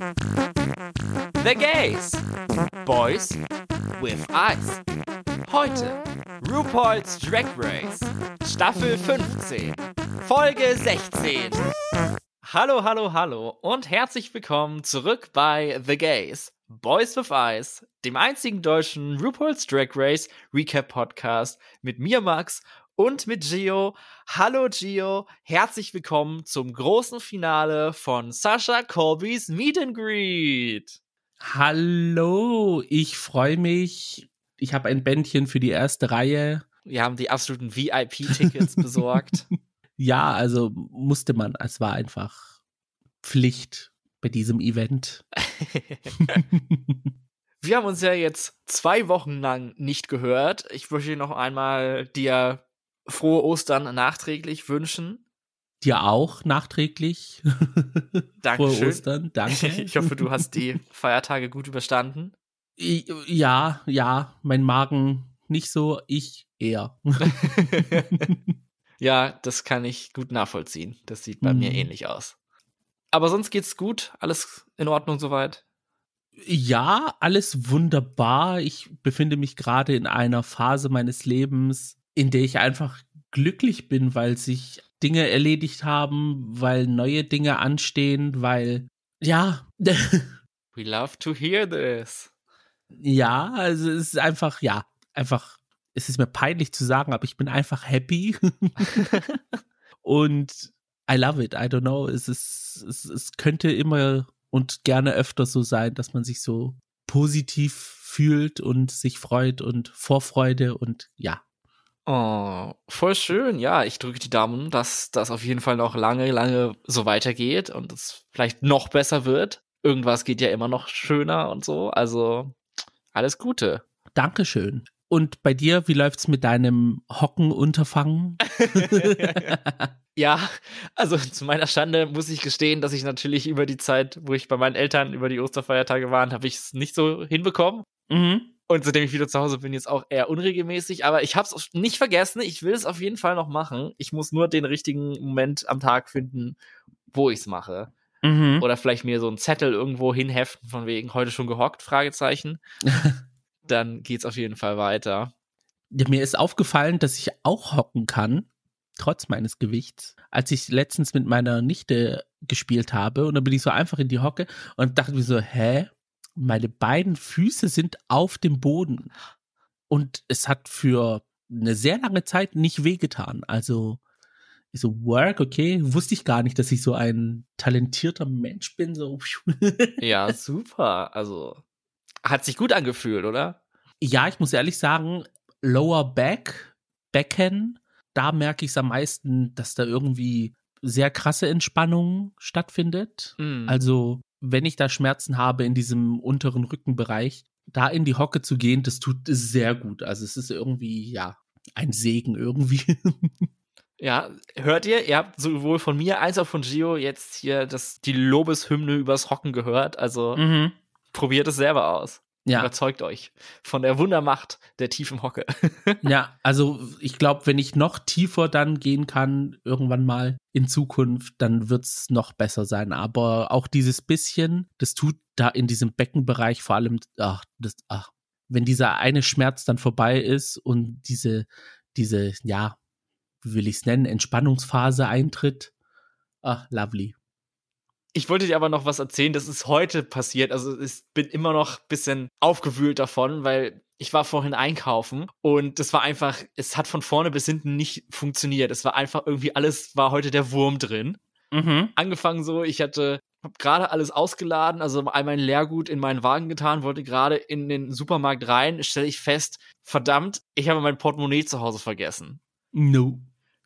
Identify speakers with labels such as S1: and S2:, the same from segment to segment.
S1: The Gays. Boys with Eyes. Heute RuPaul's Drag Race. Staffel 15. Folge 16. Hallo, hallo, hallo und herzlich willkommen zurück bei The Gays. Boys with Eyes, dem einzigen deutschen RuPaul's Drag Race Recap Podcast mit mir, Max, und mit Gio. Hallo Gio, herzlich willkommen zum großen Finale von Sasha Colbys Meet and Greet.
S2: Hallo, ich freue mich. Ich habe ein Bändchen für die erste Reihe.
S1: Wir haben die absoluten VIP-Tickets besorgt.
S2: Ja, also musste man. Es war einfach Pflicht bei diesem Event.
S1: Wir haben uns ja jetzt zwei Wochen lang nicht gehört. Ich möchte noch einmal dir frohe Ostern nachträglich wünschen.
S2: Dir auch nachträglich.
S1: Dankeschön.
S2: Frohe Ostern, danke.
S1: Ich hoffe, du hast die Feiertage gut überstanden.
S2: Ja, ja, mein Magen nicht so, ich eher.
S1: ja, das kann ich gut nachvollziehen. Das sieht bei mhm. mir ähnlich aus. Aber sonst geht's gut? Alles in Ordnung soweit?
S2: Ja, alles wunderbar. Ich befinde mich gerade in einer Phase meines Lebens, in der ich einfach glücklich bin, weil sich Dinge erledigt haben, weil neue Dinge anstehen, weil ja.
S1: We love to hear this.
S2: Ja, also es ist einfach, ja, einfach, es ist mir peinlich zu sagen, aber ich bin einfach happy. und I love it. I don't know. Es ist, es, es könnte immer und gerne öfter so sein, dass man sich so positiv fühlt und sich freut und Vorfreude und ja,
S1: Oh, voll schön. Ja, ich drücke die Daumen, dass das auf jeden Fall noch lange, lange so weitergeht und es vielleicht noch besser wird. Irgendwas geht ja immer noch schöner und so. Also alles Gute.
S2: Dankeschön. Und bei dir, wie läuft's mit deinem Hockenunterfangen?
S1: ja, also zu meiner Schande muss ich gestehen, dass ich natürlich über die Zeit, wo ich bei meinen Eltern über die Osterfeiertage war, habe ich es nicht so hinbekommen. Mhm. Und seitdem ich wieder zu Hause bin, jetzt auch eher unregelmäßig. Aber ich habe es nicht vergessen. Ich will es auf jeden Fall noch machen. Ich muss nur den richtigen Moment am Tag finden, wo ich es mache. Mhm. Oder vielleicht mir so einen Zettel irgendwo hinheften, von wegen heute schon gehockt, Fragezeichen. Dann geht's auf jeden Fall weiter.
S2: Ja, mir ist aufgefallen, dass ich auch hocken kann, trotz meines Gewichts. Als ich letztens mit meiner Nichte gespielt habe und dann bin ich so einfach in die Hocke und dachte mir so, hä? Meine beiden Füße sind auf dem Boden. Und es hat für eine sehr lange Zeit nicht wehgetan. Also, so Work, okay, wusste ich gar nicht, dass ich so ein talentierter Mensch bin. So.
S1: ja, super. Also, hat sich gut angefühlt, oder?
S2: Ja, ich muss ehrlich sagen, Lower Back, Becken, da merke ich es am meisten, dass da irgendwie sehr krasse Entspannung stattfindet. Mm. Also wenn ich da Schmerzen habe in diesem unteren Rückenbereich, da in die Hocke zu gehen, das tut sehr gut. Also es ist irgendwie, ja, ein Segen irgendwie.
S1: Ja, hört ihr? Ihr habt sowohl von mir als auch von Gio jetzt hier das, die Lobeshymne übers Hocken gehört. Also mhm. probiert es selber aus. Ja. Überzeugt euch von der Wundermacht der tiefen Hocke.
S2: ja, also ich glaube, wenn ich noch tiefer dann gehen kann, irgendwann mal in Zukunft, dann wird es noch besser sein. Aber auch dieses bisschen, das tut da in diesem Beckenbereich vor allem, ach, das, ach, wenn dieser eine Schmerz dann vorbei ist und diese, diese, ja, wie will ich es nennen, Entspannungsphase eintritt, ach, lovely.
S1: Ich wollte dir aber noch was erzählen, das ist heute passiert. Also ich bin immer noch ein bisschen aufgewühlt davon, weil ich war vorhin einkaufen und das war einfach, es hat von vorne bis hinten nicht funktioniert. Es war einfach irgendwie alles, war heute der Wurm drin. Mhm. Angefangen so, ich hatte gerade alles ausgeladen, also all mein Leergut in meinen Wagen getan, wollte gerade in den Supermarkt rein, stelle ich fest, verdammt, ich habe mein Portemonnaie zu Hause vergessen.
S2: No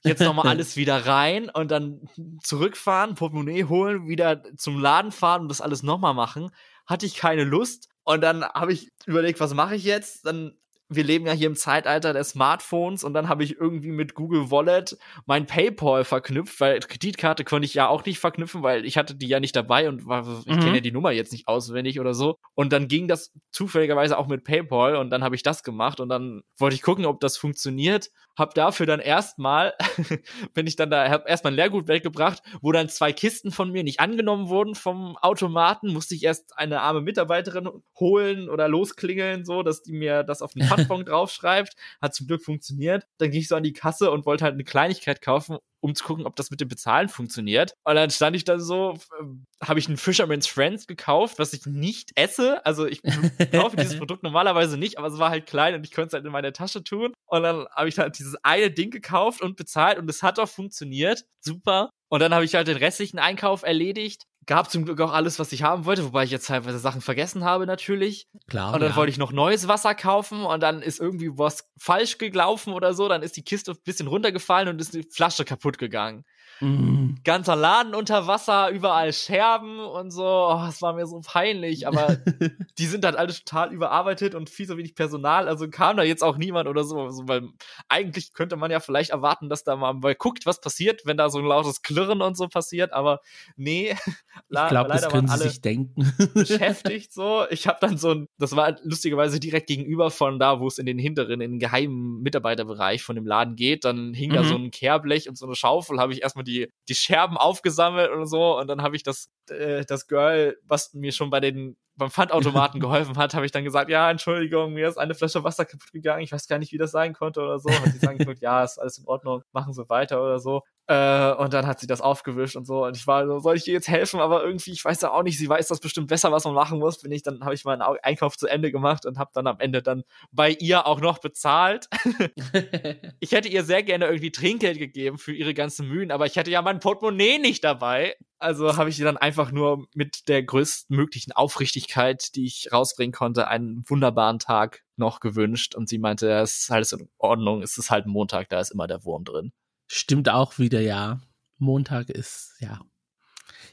S1: jetzt nochmal alles wieder rein und dann zurückfahren, Portemonnaie holen, wieder zum Laden fahren und das alles nochmal machen, hatte ich keine Lust. Und dann habe ich überlegt, was mache ich jetzt? Dann wir leben ja hier im Zeitalter der Smartphones und dann habe ich irgendwie mit Google Wallet mein PayPal verknüpft, weil Kreditkarte konnte ich ja auch nicht verknüpfen, weil ich hatte die ja nicht dabei und war, ich mhm. kenne ja die Nummer jetzt nicht auswendig oder so. Und dann ging das zufälligerweise auch mit PayPal und dann habe ich das gemacht und dann wollte ich gucken, ob das funktioniert. Hab dafür dann erstmal, bin ich dann da, hab erstmal ein Lehrgut weggebracht, wo dann zwei Kisten von mir nicht angenommen wurden vom Automaten, musste ich erst eine arme Mitarbeiterin holen oder losklingeln, so, dass die mir das auf den Pfandbon draufschreibt. Hat zum Glück funktioniert. Dann ging ich so an die Kasse und wollte halt eine Kleinigkeit kaufen um zu gucken, ob das mit dem Bezahlen funktioniert. Und dann stand ich da so, äh, habe ich einen Fisherman's Friends gekauft, was ich nicht esse. Also ich kaufe dieses Produkt normalerweise nicht, aber es war halt klein und ich konnte es halt in meine Tasche tun. Und dann habe ich halt dieses eine Ding gekauft und bezahlt und es hat auch funktioniert. Super. Und dann habe ich halt den restlichen Einkauf erledigt gab zum Glück auch alles, was ich haben wollte, wobei ich jetzt teilweise Sachen vergessen habe natürlich.
S2: Klar.
S1: Und dann
S2: ja.
S1: wollte ich noch neues Wasser kaufen und dann ist irgendwie was falsch gelaufen oder so, dann ist die Kiste ein bisschen runtergefallen und ist die Flasche kaputt gegangen. Mhm. Ganzer Laden unter Wasser, überall Scherben und so. Oh, es war mir so peinlich, aber die sind halt alle total überarbeitet und viel so wenig Personal. Also kam da jetzt auch niemand oder so, also, weil eigentlich könnte man ja vielleicht erwarten, dass da mal, mal guckt, was passiert, wenn da so ein lautes Klirren und so passiert, aber nee.
S2: Ich glaube, das können sie sich denken.
S1: beschäftigt so. Ich habe dann so ein, das war lustigerweise direkt gegenüber von da, wo es in den hinteren, in den geheimen Mitarbeiterbereich von dem Laden geht. Dann hing mhm. da so ein Kehrblech und so eine Schaufel, habe ich erstmal die, die Scherben aufgesammelt und so. Und dann habe ich das, äh, das Girl, was mir schon bei den beim Pfandautomaten geholfen hat, habe ich dann gesagt, ja, Entschuldigung, mir ist eine Flasche Wasser kaputt gegangen, ich weiß gar nicht, wie das sein konnte oder so. Hat sie sagen können, ja, ist alles in Ordnung, machen Sie weiter oder so. Äh, und dann hat sie das aufgewischt und so. Und ich war so, soll ich ihr jetzt helfen? Aber irgendwie, ich weiß ja auch nicht, sie weiß das bestimmt besser, was man machen muss. Bin ich, dann habe ich meinen Einkauf zu Ende gemacht und habe dann am Ende dann bei ihr auch noch bezahlt. ich hätte ihr sehr gerne irgendwie Trinkgeld gegeben für ihre ganzen Mühen, aber ich hatte ja mein Portemonnaie nicht dabei. Also habe ich ihr dann einfach nur mit der größtmöglichen Aufrichtigkeit, die ich rausbringen konnte, einen wunderbaren Tag noch gewünscht. Und sie meinte, es ist alles in Ordnung, es ist halt Montag, da ist immer der Wurm drin.
S2: Stimmt auch wieder, ja. Montag ist, ja.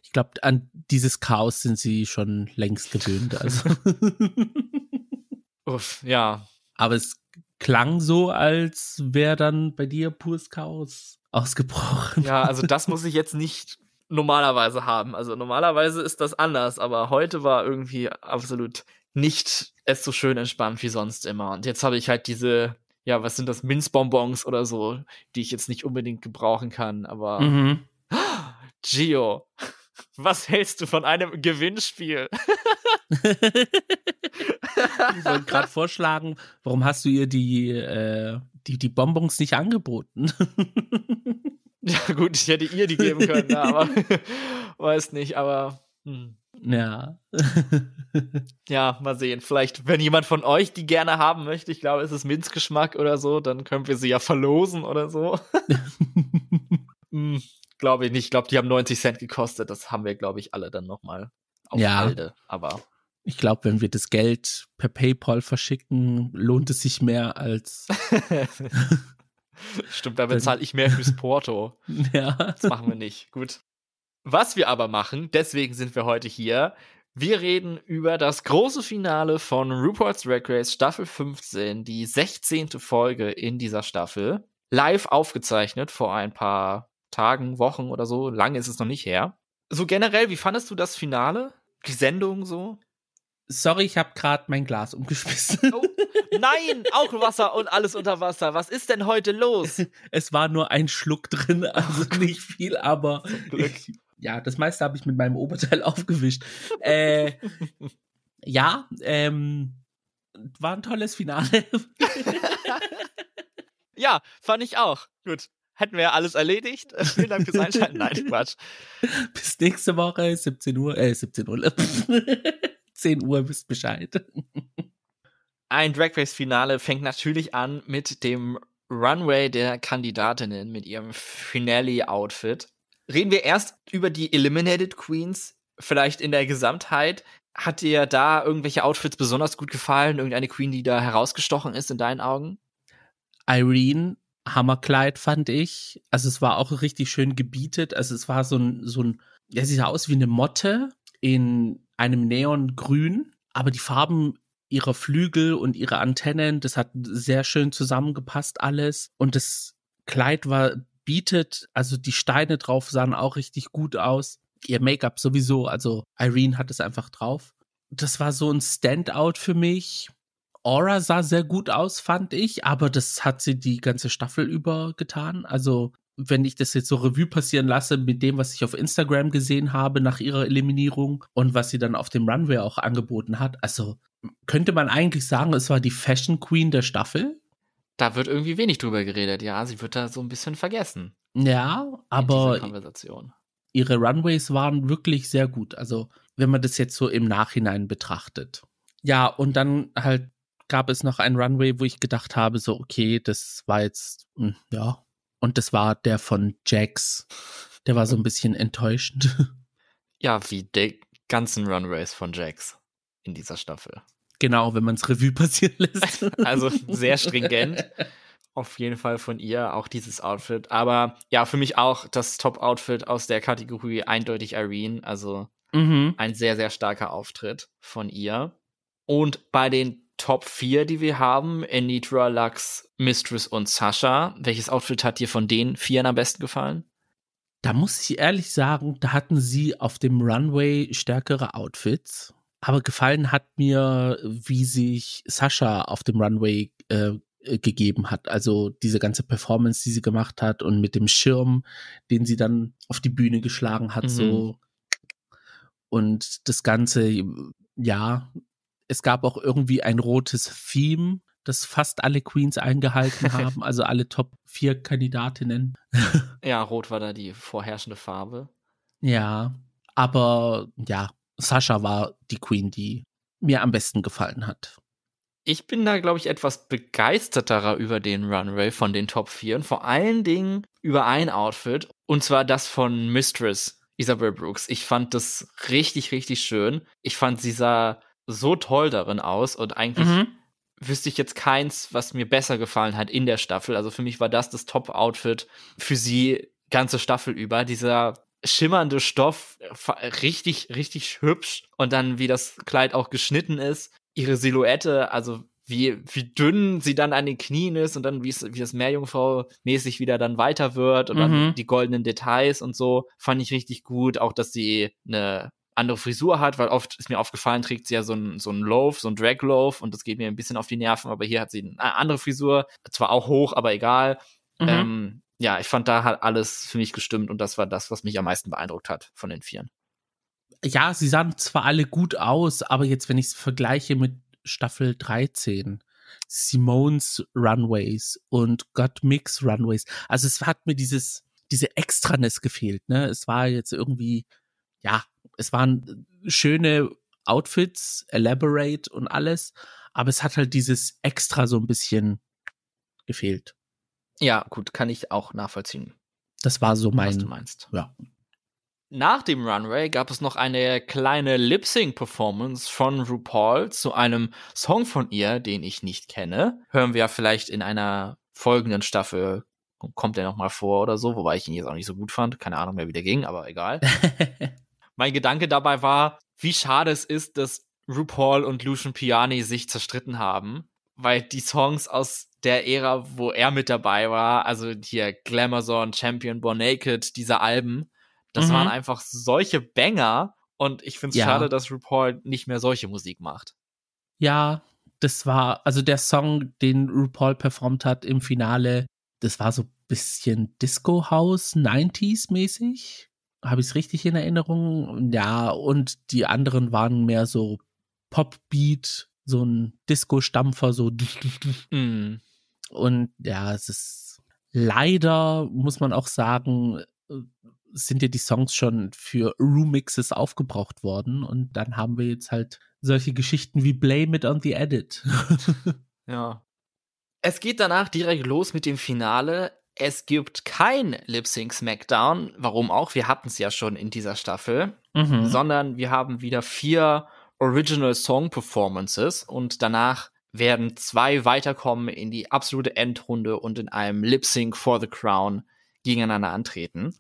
S2: Ich glaube, an dieses Chaos sind sie schon längst gewöhnt. Also.
S1: Uff, ja.
S2: Aber es klang so, als wäre dann bei dir pures Chaos ausgebrochen.
S1: Ja, also das muss ich jetzt nicht normalerweise haben. Also normalerweise ist das anders, aber heute war irgendwie absolut nicht es so schön entspannt wie sonst immer. Und jetzt habe ich halt diese ja, was sind das, Minzbonbons oder so, die ich jetzt nicht unbedingt gebrauchen kann, aber. Mhm. Gio, was hältst du von einem Gewinnspiel?
S2: ich wollte gerade vorschlagen, warum hast du ihr die, äh, die, die Bonbons nicht angeboten?
S1: ja, gut, ich hätte ihr die geben können, ja, aber weiß nicht, aber. Hm.
S2: Ja.
S1: ja, mal sehen. Vielleicht, wenn jemand von euch die gerne haben möchte, ich glaube, es ist Minzgeschmack oder so, dann können wir sie ja verlosen oder so. hm, glaube ich nicht. Ich glaube, die haben 90 Cent gekostet. Das haben wir, glaube ich, alle dann nochmal
S2: auf ja.
S1: Halde. Aber.
S2: Ich glaube, wenn wir das Geld per PayPal verschicken, lohnt es sich mehr als.
S1: Stimmt, da bezahle ich mehr fürs Porto.
S2: Ja.
S1: Das machen wir nicht. Gut. Was wir aber machen, deswegen sind wir heute hier, wir reden über das große Finale von RuPaul's Drag Race Staffel 15, die 16. Folge in dieser Staffel. Live aufgezeichnet vor ein paar Tagen, Wochen oder so. Lange ist es noch nicht her. So generell, wie fandest du das Finale? Die Sendung so?
S2: Sorry, ich habe gerade mein Glas umgeschmissen. Oh,
S1: nein, auch Wasser und alles unter Wasser. Was ist denn heute los?
S2: Es war nur ein Schluck drin, also nicht viel, aber ich, ja, das meiste habe ich mit meinem Oberteil aufgewischt. äh, ja, ähm, war ein tolles Finale.
S1: ja, fand ich auch. Gut. Hätten wir alles erledigt. Vielen Dank fürs Einschalten. Nein, Quatsch.
S2: Bis nächste Woche, 17 Uhr, äh, 17 Uhr. 10 Uhr, wisst Bescheid.
S1: Ein Drag Race Finale fängt natürlich an mit dem Runway der Kandidatinnen mit ihrem Finale-Outfit. Reden wir erst über die Eliminated Queens, vielleicht in der Gesamtheit. Hat dir da irgendwelche Outfits besonders gut gefallen? Irgendeine Queen, die da herausgestochen ist in deinen Augen?
S2: Irene, Hammerkleid fand ich. Also es war auch richtig schön gebietet. Also es war so ein, so ein, ja, sie sah aus wie eine Motte in einem Neongrün, aber die Farben ihrer Flügel und ihre Antennen, das hat sehr schön zusammengepasst alles. Und das Kleid war bietet, also die Steine drauf sahen auch richtig gut aus. Ihr Make-up sowieso, also Irene hat es einfach drauf. Das war so ein Standout für mich. Aura sah sehr gut aus, fand ich, aber das hat sie die ganze Staffel über getan. Also, wenn ich das jetzt so Revue passieren lasse mit dem, was ich auf Instagram gesehen habe nach ihrer Eliminierung und was sie dann auf dem Runway auch angeboten hat, also könnte man eigentlich sagen, es war die Fashion Queen der Staffel.
S1: Da wird irgendwie wenig drüber geredet, ja. Sie wird da so ein bisschen vergessen.
S2: Ja, aber ihre Runways waren wirklich sehr gut. Also, wenn man das jetzt so im Nachhinein betrachtet. Ja, und dann halt gab es noch ein Runway, wo ich gedacht habe, so, okay, das war jetzt, hm, ja. Und das war der von Jax. Der war so ein bisschen enttäuschend.
S1: Ja, wie die ganzen Runways von Jax in dieser Staffel.
S2: Genau, wenn man es Revue passieren lässt.
S1: Also sehr stringent. Auf jeden Fall von ihr auch dieses Outfit. Aber ja, für mich auch das Top-Outfit aus der Kategorie eindeutig Irene. Also mhm. ein sehr, sehr starker Auftritt von ihr. Und bei den Top 4, die wir haben, Anitra, Lux, Mistress und Sasha. Welches Outfit hat dir von den vier am besten gefallen?
S2: Da muss ich ehrlich sagen, da hatten sie auf dem Runway stärkere Outfits. Aber gefallen hat mir, wie sich Sascha auf dem Runway äh, gegeben hat. Also diese ganze Performance, die sie gemacht hat und mit dem Schirm, den sie dann auf die Bühne geschlagen hat, mhm. so. Und das Ganze, ja, es gab auch irgendwie ein rotes Theme, das fast alle Queens eingehalten haben, also alle Top 4 Kandidatinnen.
S1: ja, rot war da die vorherrschende Farbe.
S2: Ja, aber ja, Sascha war die Queen, die mir am besten gefallen hat.
S1: Ich bin da, glaube ich, etwas begeisterterer über den Runway von den Top 4 und vor allen Dingen über ein Outfit und zwar das von Mistress Isabel Brooks. Ich fand das richtig, richtig schön. Ich fand, sie sah so toll darin aus und eigentlich mhm. wüsste ich jetzt keins, was mir besser gefallen hat in der Staffel. Also für mich war das das Top-Outfit für sie ganze Staffel über. Dieser schimmernde Stoff, richtig, richtig hübsch. Und dann, wie das Kleid auch geschnitten ist, ihre Silhouette, also wie, wie dünn sie dann an den Knien ist und dann wie, es, wie das Meerjungfrau mäßig wieder dann weiter wird und mhm. dann die goldenen Details und so, fand ich richtig gut. Auch, dass sie eine andere Frisur hat, weil oft ist mir aufgefallen, trägt sie ja so ein, so ein Loaf, so ein Drag Loaf und das geht mir ein bisschen auf die Nerven, aber hier hat sie eine andere Frisur, zwar auch hoch, aber egal. Mhm. Ähm, ja, ich fand, da hat alles für mich gestimmt und das war das, was mich am meisten beeindruckt hat von den Vieren.
S2: Ja, sie sahen zwar alle gut aus, aber jetzt, wenn ich es vergleiche mit Staffel 13, Simones Runways und God Mix Runways, also es hat mir dieses, diese Extraness gefehlt, ne? Es war jetzt irgendwie, ja, es waren schöne Outfits, elaborate und alles, aber es hat halt dieses Extra so ein bisschen gefehlt.
S1: Ja, gut, kann ich auch nachvollziehen.
S2: Das war so mein. Was
S1: du meinst.
S2: Ja.
S1: Nach dem Runway gab es noch eine kleine Lip-Sync-Performance von RuPaul zu einem Song von ihr, den ich nicht kenne. Hören wir ja vielleicht in einer folgenden Staffel, kommt er nochmal vor oder so, wobei ich ihn jetzt auch nicht so gut fand. Keine Ahnung, wer wieder ging, aber egal. mein Gedanke dabei war, wie schade es ist, dass RuPaul und Lucian Piani sich zerstritten haben, weil die Songs aus der Ära, wo er mit dabei war, also hier Glamazon, Champion, Born Naked, diese Alben, das mhm. waren einfach solche Banger und ich finde es ja. schade, dass RuPaul nicht mehr solche Musik macht.
S2: Ja, das war, also der Song, den RuPaul performt hat im Finale, das war so ein bisschen Disco House 90s mäßig. Habe ich es richtig in Erinnerung? Ja, und die anderen waren mehr so Popbeat, so ein Disco-Stampfer, so. Mm. Und ja, es ist leider, muss man auch sagen, sind ja die Songs schon für Remixes aufgebraucht worden. Und dann haben wir jetzt halt solche Geschichten wie Blame It on the Edit.
S1: ja. Es geht danach direkt los mit dem Finale. Es gibt kein Lip Sync Smackdown, warum auch, wir hatten es ja schon in dieser Staffel, mhm. sondern wir haben wieder vier Original Song Performances und danach werden zwei weiterkommen in die absolute Endrunde und in einem Lip Sync for the Crown gegeneinander antreten.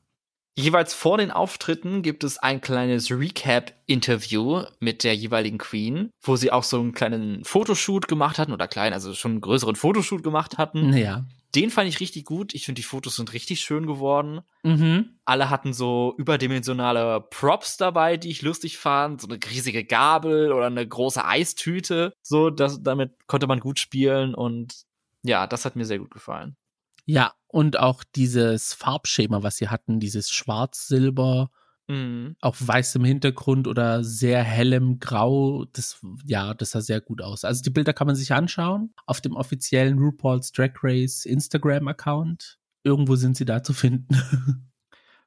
S1: Jeweils vor den Auftritten gibt es ein kleines Recap-Interview mit der jeweiligen Queen, wo sie auch so einen kleinen Fotoshoot gemacht hatten oder klein, also schon einen größeren Fotoshoot gemacht hatten.
S2: Ja.
S1: Den fand ich richtig gut. Ich finde, die Fotos sind richtig schön geworden.
S2: Mhm.
S1: Alle hatten so überdimensionale Props dabei, die ich lustig fand. So eine riesige Gabel oder eine große Eistüte. So, das, damit konnte man gut spielen und ja, das hat mir sehr gut gefallen.
S2: Ja, und auch dieses Farbschema, was sie hatten, dieses Schwarz-Silber
S1: Mhm.
S2: auf weißem Hintergrund oder sehr hellem Grau, das, ja, das sah sehr gut aus. Also die Bilder kann man sich anschauen auf dem offiziellen RuPaul's Drag Race Instagram-Account. Irgendwo sind sie da zu finden.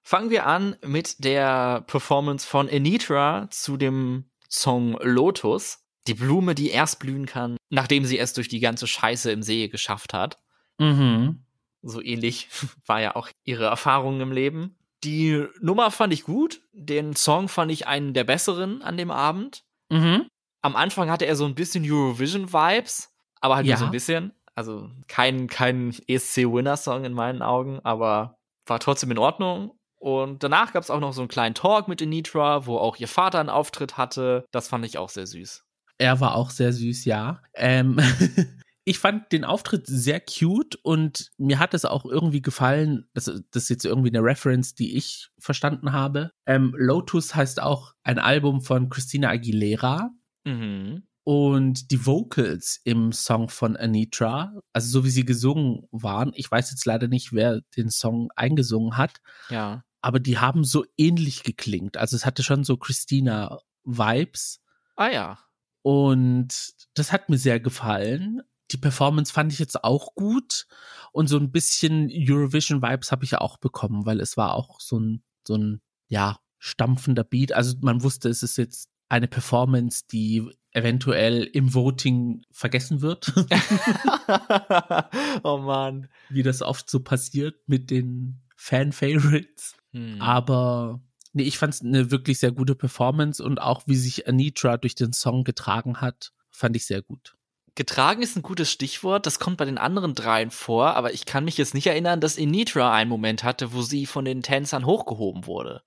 S1: Fangen wir an mit der Performance von Anitra zu dem Song Lotus. Die Blume, die erst blühen kann, nachdem sie es durch die ganze Scheiße im See geschafft hat.
S2: mhm.
S1: So ähnlich war ja auch ihre Erfahrung im Leben. Die Nummer fand ich gut. Den Song fand ich einen der besseren an dem Abend.
S2: Mhm.
S1: Am Anfang hatte er so ein bisschen Eurovision-Vibes, aber halt
S2: Ja.
S1: nur so ein bisschen. Also kein, kein ESC-Winner-Song in meinen Augen, aber war trotzdem in Ordnung. Und danach gab es auch noch so einen kleinen Talk mit Anitra, wo auch ihr Vater einen Auftritt hatte. Das fand ich auch sehr süß.
S2: Er war auch sehr süß, ja. Ähm, ich fand den Auftritt sehr cute und mir hat es auch irgendwie gefallen. Das, das ist jetzt irgendwie eine Reference, die ich verstanden habe. Ähm, Lotus heißt auch ein Album von Christina Aguilera.
S1: Mhm.
S2: Und die Vocals im Song von Anitra, also so wie sie gesungen waren, ich weiß jetzt leider nicht, wer den Song eingesungen hat,
S1: Ja.
S2: aber die haben so ähnlich geklingt. Also es hatte schon so Christina-Vibes.
S1: Ah ja.
S2: Und das hat mir sehr gefallen. Die Performance fand ich jetzt auch gut. Und so ein bisschen Eurovision-Vibes habe ich ja auch bekommen, weil es war auch so ein, so ein, ja, stampfender Beat. Also man wusste, es ist jetzt eine Performance, die eventuell im Voting vergessen wird,
S1: oh Mann.
S2: wie das oft so passiert mit den Fan-Favorites.
S1: Hm.
S2: Aber nee, ich fand es eine wirklich sehr gute Performance und auch wie sich Anitra durch den Song getragen hat, fand ich sehr gut.
S1: Getragen ist ein gutes Stichwort. Das kommt bei den anderen dreien vor, aber ich kann mich jetzt nicht erinnern, dass Anitra einen Moment hatte, wo sie von den Tänzern hochgehoben wurde.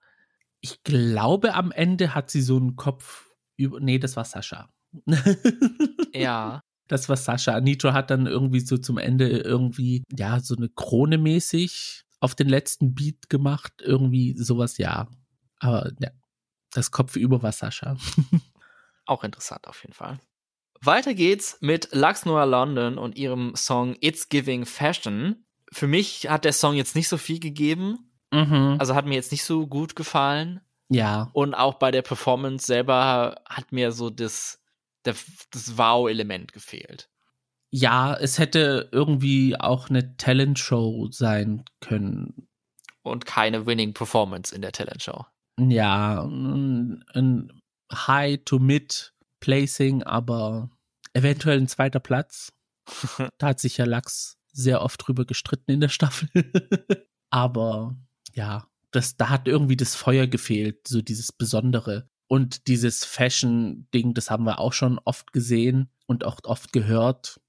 S2: Ich glaube, am Ende hat sie so einen Kopf über. Nee, das war Sascha.
S1: Ja.
S2: Das war Sascha. Anitra hat dann irgendwie so zum Ende irgendwie, ja, so eine Krone mäßig auf den letzten Beat gemacht. Irgendwie sowas, ja. Aber ja, das Kopf über war Sascha.
S1: Auch interessant auf jeden Fall. Weiter geht's mit Lux Noir London und ihrem Song It's Giving Fashion. Für mich hat der Song jetzt nicht so viel gegeben,
S2: Mhm.
S1: also hat mir jetzt nicht so gut gefallen.
S2: Ja,
S1: Und auch bei der Performance selber hat mir so das, das, das Wow-Element gefehlt.
S2: ja, es hätte irgendwie auch eine Talentshow sein können.
S1: Und keine Winning Performance in der Talentshow.
S2: Ja, ein, ein High to Mid Placing, aber eventuell ein zweiter Platz. Da hat sich ja Lachs sehr oft drüber gestritten in der Staffel. aber ja, das, da hat irgendwie das Feuer gefehlt, so dieses Besondere. Und dieses Fashion-Ding, das haben wir auch schon oft gesehen und auch oft gehört.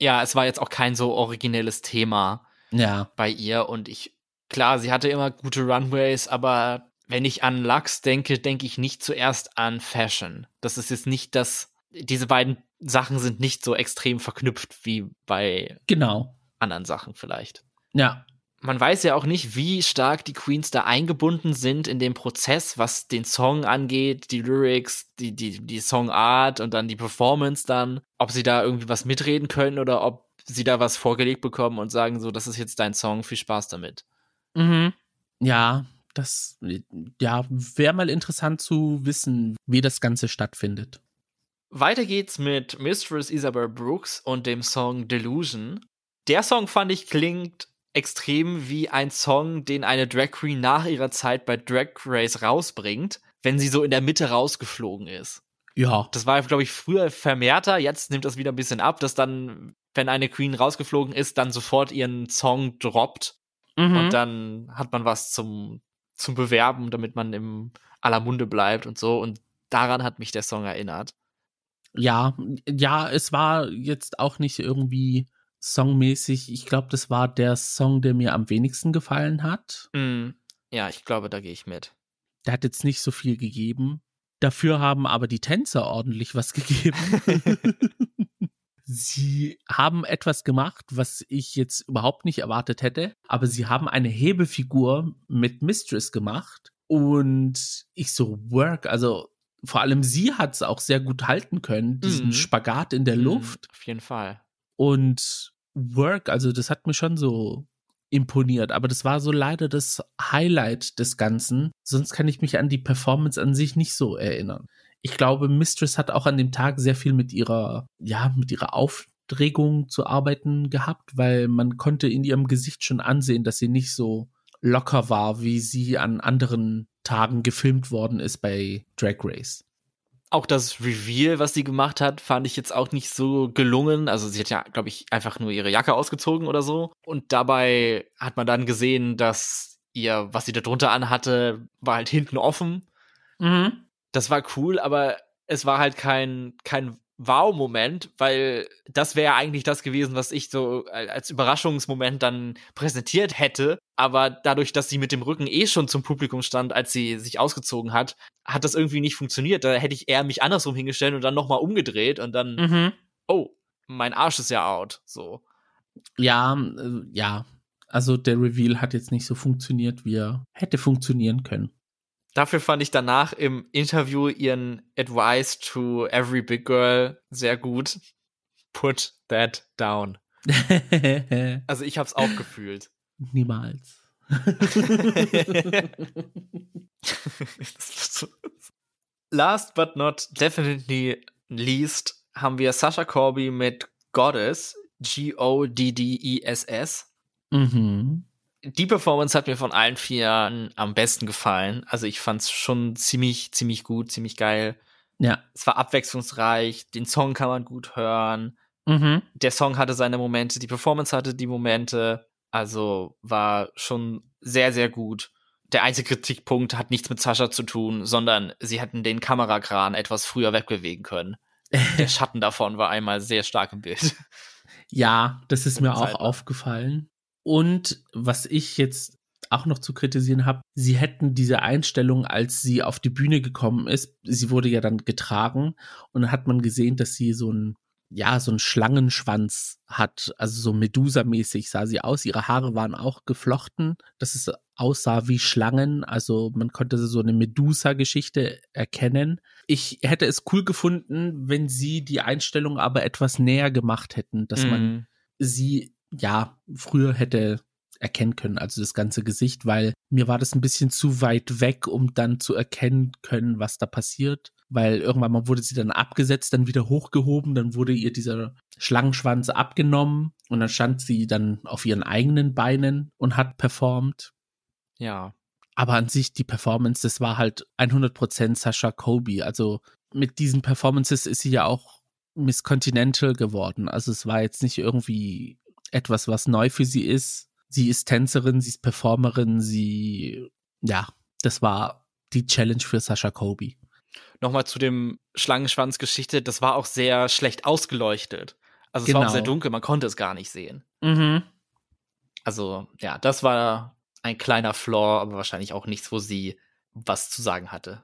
S1: Ja, es war jetzt auch kein so originelles Thema
S2: Ja,
S1: bei ihr. Und ich, klar, sie hatte immer gute Runways, aber wenn ich an Lux denke, denke ich nicht zuerst an Fashion. Das ist jetzt nicht das, diese beiden Sachen sind nicht so extrem verknüpft wie bei
S2: genau.
S1: anderen Sachen vielleicht.
S2: Ja,
S1: man weiß ja auch nicht, wie stark die Queens da eingebunden sind in dem Prozess, was den Song angeht, die Lyrics, die, die, die Songart und dann die Performance dann, ob sie da irgendwie was mitreden können oder ob sie da was vorgelegt bekommen und sagen so, das ist jetzt dein Song, viel Spaß damit.
S2: Mhm. Ja, das ja, wäre mal interessant zu wissen, wie das Ganze stattfindet.
S1: Weiter geht's mit Mistress Isabel Brooks und dem Song Delusion. Der Song fand ich klingt extrem wie ein Song, den eine Drag Queen nach ihrer Zeit bei Drag Race rausbringt, wenn sie so in der Mitte rausgeflogen ist.
S2: Ja,
S1: Das war, glaube ich, früher vermehrter. Jetzt nimmt das wieder ein bisschen ab, dass dann, wenn eine Queen rausgeflogen ist, dann sofort ihren Song droppt
S2: mhm.
S1: und dann hat man was zum, zum Bewerben, damit man im aller Munde bleibt und so. Und daran hat mich der Song erinnert.
S2: ja, ja, es war jetzt auch nicht irgendwie songmäßig. Ich glaube, das war der Song, der mir am wenigsten gefallen hat.
S1: Mm. Ja, ich glaube, da gehe ich mit.
S2: Der hat jetzt nicht so viel gegeben. Dafür haben aber die Tänzer ordentlich was gegeben. sie haben etwas gemacht, was ich jetzt überhaupt nicht erwartet hätte, aber sie haben eine Hebefigur mit Mistress gemacht und ich so work, also vor allem sie hat es auch sehr gut halten können, diesen
S1: Mhm.
S2: Spagat in der
S1: Mhm,
S2: Luft
S1: Auf jeden Fall.
S2: und work, also das hat mir schon so imponiert, aber das war so leider das Highlight des Ganzen, sonst kann ich mich an die Performance an sich nicht so erinnern ich glaube, Mistress hat auch an dem Tag sehr viel mit ihrer, ja, mit ihrer Aufregung zu arbeiten gehabt, weil man konnte in ihrem Gesicht schon ansehen, dass sie nicht so locker war, wie sie an anderen Tagen gefilmt worden ist bei Drag Race.
S1: Auch das Reveal, was sie gemacht hat, fand ich jetzt auch nicht so gelungen. Also sie hat ja, glaube ich, einfach nur ihre Jacke ausgezogen oder so. Und dabei hat man dann gesehen, dass ihr, was sie da drunter anhatte, war halt hinten offen.
S2: Mhm.
S1: Das war cool, aber es war halt kein, kein Wow-Moment, weil das wäre eigentlich das gewesen, was ich so als Überraschungsmoment dann präsentiert hätte. Aber dadurch, dass sie mit dem Rücken eh schon zum Publikum stand, als sie sich ausgezogen hat, hat das irgendwie nicht funktioniert. Da hätte ich eher mich andersrum hingestellt und dann nochmal umgedreht und dann,
S2: Mhm.
S1: oh, mein Arsch ist ja out. So.
S2: Ja, äh, ja. Also der Reveal hat jetzt nicht so funktioniert, wie er hätte funktionieren können.
S1: Dafür fand ich danach im Interview ihren Advice to every big girl sehr gut. Put that down. Also ich hab's auch gefühlt.
S2: Niemals.
S1: Last but not definitely least haben wir Sasha Corby mit Goddess, G-O-D-D-E-S-S.
S2: mhm.
S1: Die Performance hat mir von allen vier am besten gefallen. Also ich fand's schon ziemlich, ziemlich gut, ziemlich geil.
S2: Ja.
S1: Es war abwechslungsreich, den Song kann man gut hören.
S2: Mhm.
S1: Der Song hatte seine Momente, die Performance hatte die Momente. Also war schon sehr, sehr gut. Der einzige Kritikpunkt hat nichts mit Sascha zu tun, sondern sie hätten den Kamerakran etwas früher wegbewegen können. Der Schatten davon war einmal sehr stark im Bild.
S2: Ja, das ist mir auch aufgefallen. Und was ich jetzt auch noch zu kritisieren habe, sie hätten diese Einstellung, als sie auf die Bühne gekommen ist, sie wurde ja dann getragen und dann hat man gesehen, dass sie so ein ja, so ein Schlangenschwanz hat, also so Medusa-mäßig sah sie aus. Ihre Haare waren auch geflochten, dass es aussah wie Schlangen. Also man konnte so eine Medusa-Geschichte erkennen. Ich hätte es cool gefunden, wenn sie die Einstellung aber etwas näher gemacht hätten, dass man
S1: Mhm.
S2: sie ja früher hätte erkennen können, also das ganze Gesicht, weil mir war das ein bisschen zu weit weg, um dann zu erkennen können, was da passiert. Weil irgendwann mal wurde sie dann abgesetzt, dann wieder hochgehoben, dann wurde ihr dieser Schlangenschwanz abgenommen und dann stand sie dann auf ihren eigenen Beinen und hat performt.
S1: Ja.
S2: Aber an sich die Performance, das war halt 100% Sasha Kobe. Also mit diesen Performances ist sie ja auch Miss Continental geworden. Also es war jetzt nicht irgendwie etwas, was neu für sie ist. Sie ist Tänzerin, sie ist Performerin, sie, ja, das war die Challenge für Sasha Kobe.
S1: Nochmal zu dem Schlangenschwanz-Geschichte, das war auch sehr schlecht ausgeleuchtet. Also es war auch
S2: Genau.
S1: sehr dunkel, man konnte es gar nicht sehen.
S2: Mhm.
S1: Also, ja, das war ein kleiner Flaw, aber wahrscheinlich auch nichts, wo sie was zu sagen hatte.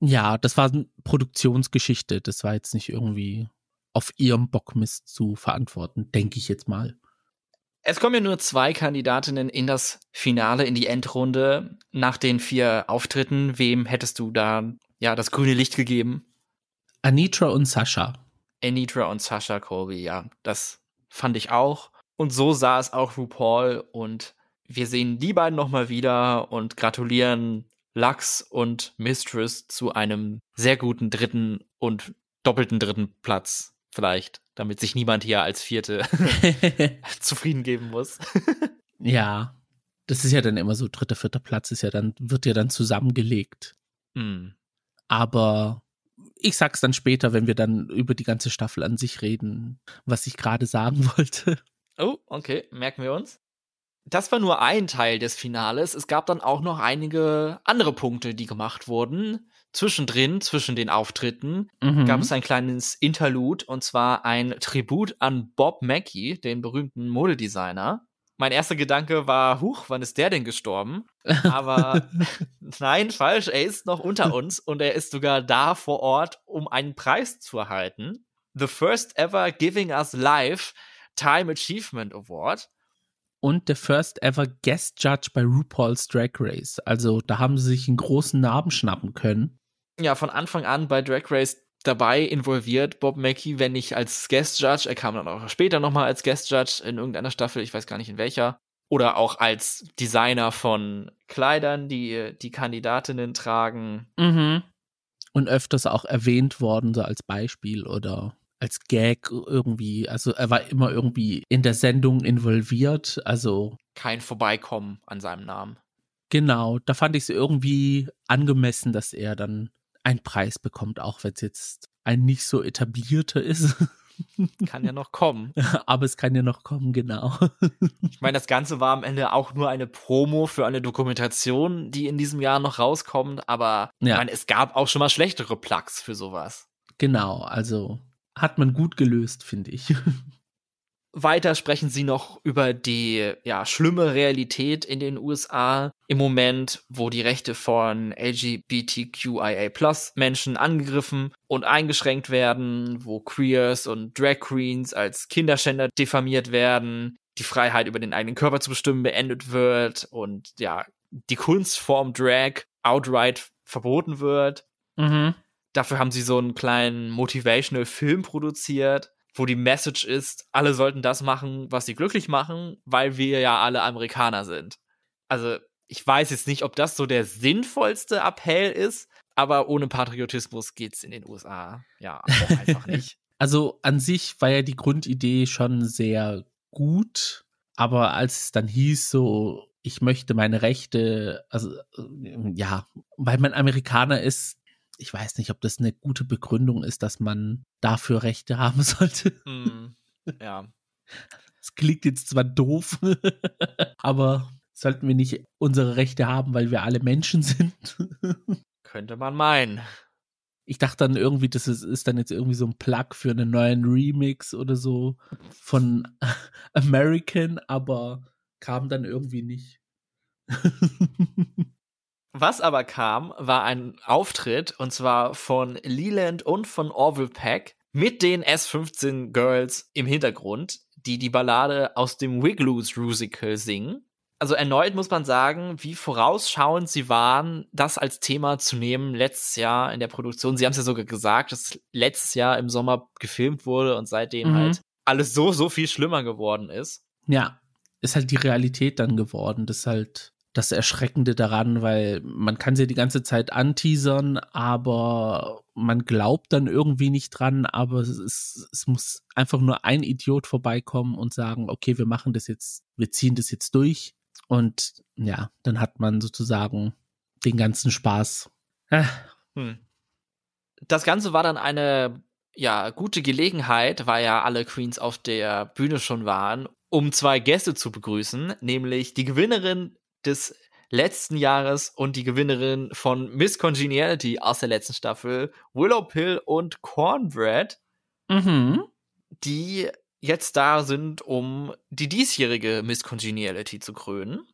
S2: Ja, das war eine Produktionsgeschichte. Das war jetzt nicht irgendwie auf ihrem Bockmist zu verantworten, denke ich jetzt mal.
S1: Es kommen ja nur zwei Kandidatinnen in das Finale, in die Endrunde. Nach den vier Auftritten, wem hättest du da ja das grüne Licht gegeben?
S2: Anitra und Sascha.
S1: Anitra und Sasha Colby, ja, das fand ich auch. Und so sah es auch RuPaul und wir sehen die beiden nochmal wieder und gratulieren Lux und Mistress zu einem sehr guten dritten und doppelten dritten Platz. Vielleicht, damit sich niemand hier als Vierte zufrieden geben muss.
S2: ja, das ist ja dann immer so, dritter, vierter Platz ist ja dann, wird ja dann zusammengelegt.
S1: Hm.
S2: Aber ich sag's dann später, wenn wir dann über die ganze Staffel an sich reden, was ich gerade sagen wollte.
S1: Oh, okay, merken wir uns. Das war nur ein Teil des Finales. Es gab dann auch noch einige andere Punkte, die gemacht wurden. Zwischendrin, zwischen den Auftritten,
S2: Mhm.
S1: gab es ein kleines Interlude und zwar ein Tribut an Bob Mackie, den berühmten Modedesigner. mein erster Gedanke war, huch, wann ist der denn gestorben? Aber nein, falsch, er ist noch unter uns und er ist sogar da vor Ort, um einen Preis zu erhalten. The first ever Giving Us Life Time Achievement Award.
S2: Und der first ever Guest Judge bei RuPaul's Drag Race. Also da haben sie sich einen großen Namen schnappen können.
S1: Ja, von Anfang an bei Drag Race dabei involviert, Bob Mackie, wenn nicht als Guest Judge, er kam dann auch später nochmal als Guest Judge in irgendeiner Staffel, ich weiß gar nicht in welcher, oder auch als Designer von Kleidern, die die Kandidatinnen tragen.
S2: Mhm. Und öfters auch erwähnt worden, so als Beispiel oder als Gag irgendwie. Also er war immer irgendwie in der Sendung involviert. Also
S1: kein Vorbeikommen an seinem Namen.
S2: Genau, da fand ich es irgendwie angemessen, dass er dann einen Preis bekommt, auch wenn es jetzt ein nicht so etablierter ist.
S1: Kann ja noch kommen.
S2: Aber es kann ja noch kommen, genau.
S1: Ich meine, das Ganze war am Ende auch nur eine Promo für eine Dokumentation, die in diesem Jahr noch rauskommt. Aber ja. ich meine, es gab auch schon mal schlechtere Plugs für sowas.
S2: Genau, also hat man gut gelöst, finde ich.
S1: Weiter sprechen sie noch über die ja, schlimme Realität in den USA im Moment, wo die Rechte von LGBTQIA Menschen angegriffen und eingeschränkt werden, wo Queers und Drag Queens als Kinderschänder diffamiert werden, die Freiheit über den eigenen Körper zu bestimmen beendet wird und ja, die Kunstform Drag outright verboten wird.
S2: Mhm.
S1: Dafür haben sie so einen kleinen motivational Film produziert wo die Message ist, alle sollten das machen, was sie glücklich machen, weil wir ja alle Amerikaner sind. Also, ich weiß jetzt nicht, ob das so der sinnvollste Appell ist, aber ohne Patriotismus geht's in den USA ja auch einfach nicht.
S2: Also an sich war ja die Grundidee schon sehr gut, aber als es dann hieß, so, ich möchte meine Rechte, also äh, ja, weil man Amerikaner ist, ich weiß nicht, ob das eine gute Begründung ist, dass man dafür Rechte haben sollte.
S1: Mm, ja.
S2: Es klingt jetzt zwar doof, aber sollten wir nicht unsere Rechte haben, weil wir alle Menschen sind?
S1: Könnte man meinen.
S2: Ich dachte dann irgendwie, das ist, ist dann jetzt irgendwie so ein Plug für einen neuen Remix oder so von American, aber kam dann irgendwie nicht.
S1: Was aber kam, war ein Auftritt und zwar von Leland und von Orville Peck mit den S15 Girls im Hintergrund, die die Ballade aus dem Wigloos Musical singen. Also erneut muss man sagen, wie vorausschauend sie waren, das als Thema zu nehmen letztes Jahr in der Produktion. Sie haben es ja sogar gesagt, dass letztes Jahr im Sommer gefilmt wurde und seitdem mhm. halt alles so, so viel schlimmer geworden ist.
S2: Ja, ist halt die Realität dann geworden, das halt das Erschreckende daran, weil man kann sie die ganze Zeit anteasern, aber man glaubt dann irgendwie nicht dran, aber es, es muss einfach nur ein Idiot vorbeikommen und sagen, okay, wir machen das jetzt, wir ziehen das jetzt durch und ja, dann hat man sozusagen den ganzen Spaß.
S1: Hm. Das Ganze war dann eine ja, gute Gelegenheit, weil ja alle Queens auf der Bühne schon waren, um zwei Gäste zu begrüßen, nämlich die Gewinnerin des letzten Jahres und die Gewinnerin von Miss Congeniality aus der letzten Staffel, Willow Pill und Cornbread,
S2: mhm.
S1: die jetzt da sind, um die diesjährige Miss Congeniality zu krönen.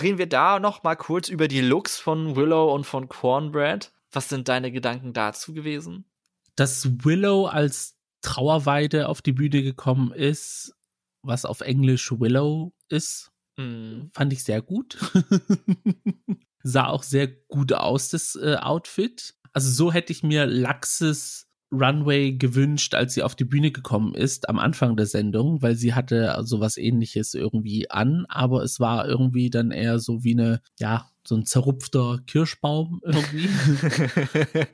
S1: Reden wir da noch mal kurz über die Looks von Willow und von Cornbread. Was sind deine Gedanken dazu gewesen?
S2: Dass Willow als Trauerweide auf die Bühne gekommen ist, was auf Englisch Willow ist,
S1: Mhm.
S2: Fand ich sehr gut. Sah auch sehr gut aus, das äh, Outfit. Also so hätte ich mir Laxes Runway gewünscht, als sie auf die Bühne gekommen ist am Anfang der Sendung, weil sie hatte sowas ähnliches irgendwie an, aber es war irgendwie dann eher so wie eine, ja, so ein zerrupfter Kirschbaum irgendwie.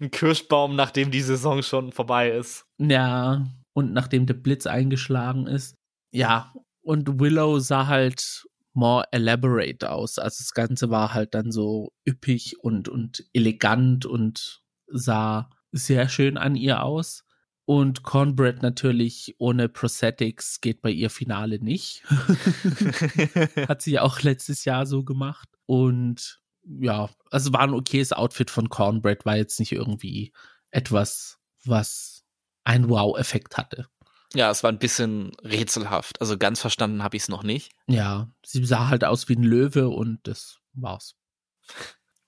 S1: ein Kirschbaum, nachdem die Saison schon vorbei ist.
S2: Ja, und nachdem der Blitz eingeschlagen ist. Ja, und Willow sah halt more elaborate aus. Also das Ganze war halt dann so üppig und, und elegant und sah sehr schön an ihr aus. Und Cornbread natürlich ohne Prosthetics geht bei ihr Finale nicht. Hat sie ja auch letztes Jahr so gemacht. Und ja, also war ein okayes Outfit von Cornbread, war jetzt nicht irgendwie etwas, was einen Wow-Effekt hatte.
S1: Ja, es war ein bisschen rätselhaft. Also ganz verstanden habe ich es noch nicht.
S2: Ja, sie sah halt aus wie ein Löwe und das war's.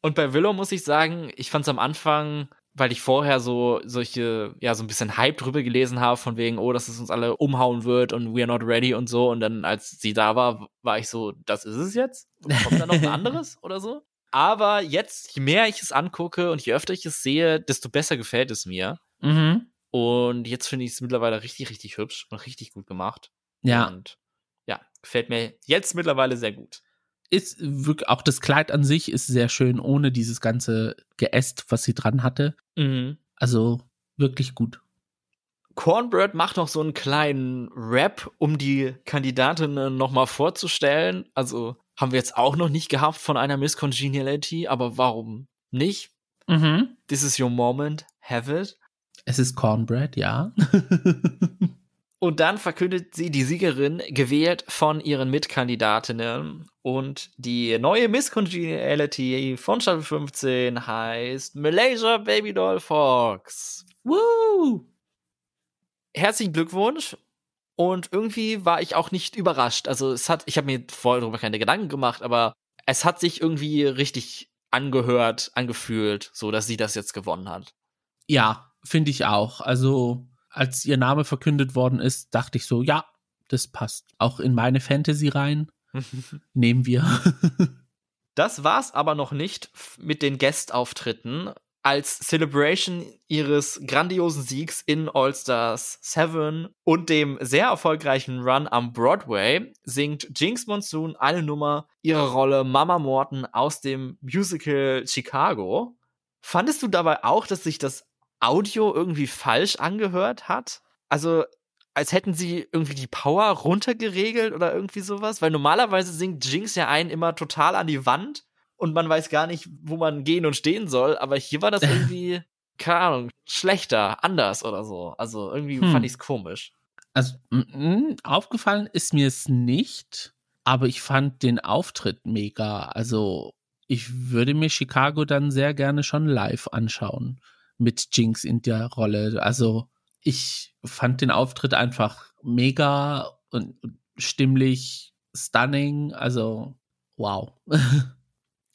S1: Und bei Willow muss ich sagen, ich fand es am Anfang, weil ich vorher so solche, ja, so ein bisschen Hype drüber gelesen habe, von wegen, oh, dass es uns alle umhauen wird und we are not ready und so. Und dann, als sie da war, war ich so, das ist es jetzt? Kommt da noch ein anderes oder so? Aber jetzt, je mehr ich es angucke und je öfter ich es sehe, desto besser gefällt es mir.
S2: Mhm.
S1: Und jetzt finde ich es mittlerweile richtig, richtig hübsch und richtig gut gemacht.
S2: Ja.
S1: Und ja, gefällt mir jetzt mittlerweile sehr gut.
S2: Ist wirklich, auch das Kleid an sich ist sehr schön, ohne dieses ganze Geäst, was sie dran hatte.
S1: Mhm.
S2: Also wirklich gut.
S1: Cornbread macht noch so einen kleinen Rap, um die Kandidatinnen nochmal vorzustellen. Also haben wir jetzt auch noch nicht gehabt von einer Miss Congeniality, aber warum nicht?
S2: Mhm.
S1: This is your moment, have it.
S2: Es ist Cornbread, ja.
S1: Und dann verkündet sie die Siegerin, gewählt von ihren Mitkandidatinnen. Und die neue Miss Congeniality von Staffel 15 heißt Malaysia Babydoll Fox.
S2: Woo!
S1: Herzlichen Glückwunsch. Und irgendwie war ich auch nicht überrascht. Also es hat, ich habe mir vorher darüber keine Gedanken gemacht, aber es hat sich irgendwie richtig angehört, angefühlt, so dass sie das jetzt gewonnen hat.
S2: Ja, finde ich auch. Also als ihr Name verkündet worden ist, dachte ich so, ja, das passt. Auch in meine Fantasy rein. Nehmen wir.
S1: Das war's aber noch nicht mit den Guest-Auftritten. Als Celebration ihres grandiosen Siegs in All Stars 7 und dem sehr erfolgreichen Run am Broadway singt Jinx Monsoon eine Nummer ihre Rolle Mama Morton aus dem Musical Chicago. Fandest du dabei auch, dass sich das Audio irgendwie falsch angehört hat? Also als hätten sie irgendwie die Power runtergeregelt oder irgendwie sowas, weil normalerweise singt Jinx ja einen immer total an die Wand und man weiß gar nicht, wo man gehen und stehen soll, aber hier war das irgendwie, keine Ahnung, schlechter, anders oder so. Also irgendwie
S2: Hm.
S1: fand ich's komisch.
S2: Also aufgefallen ist mir es nicht, aber ich fand den Auftritt mega. Also ich würde mir Chicago dann sehr gerne schon live anschauen mit Jinx in der Rolle. Also ich fand den Auftritt einfach mega und stimmlich stunning. Also wow.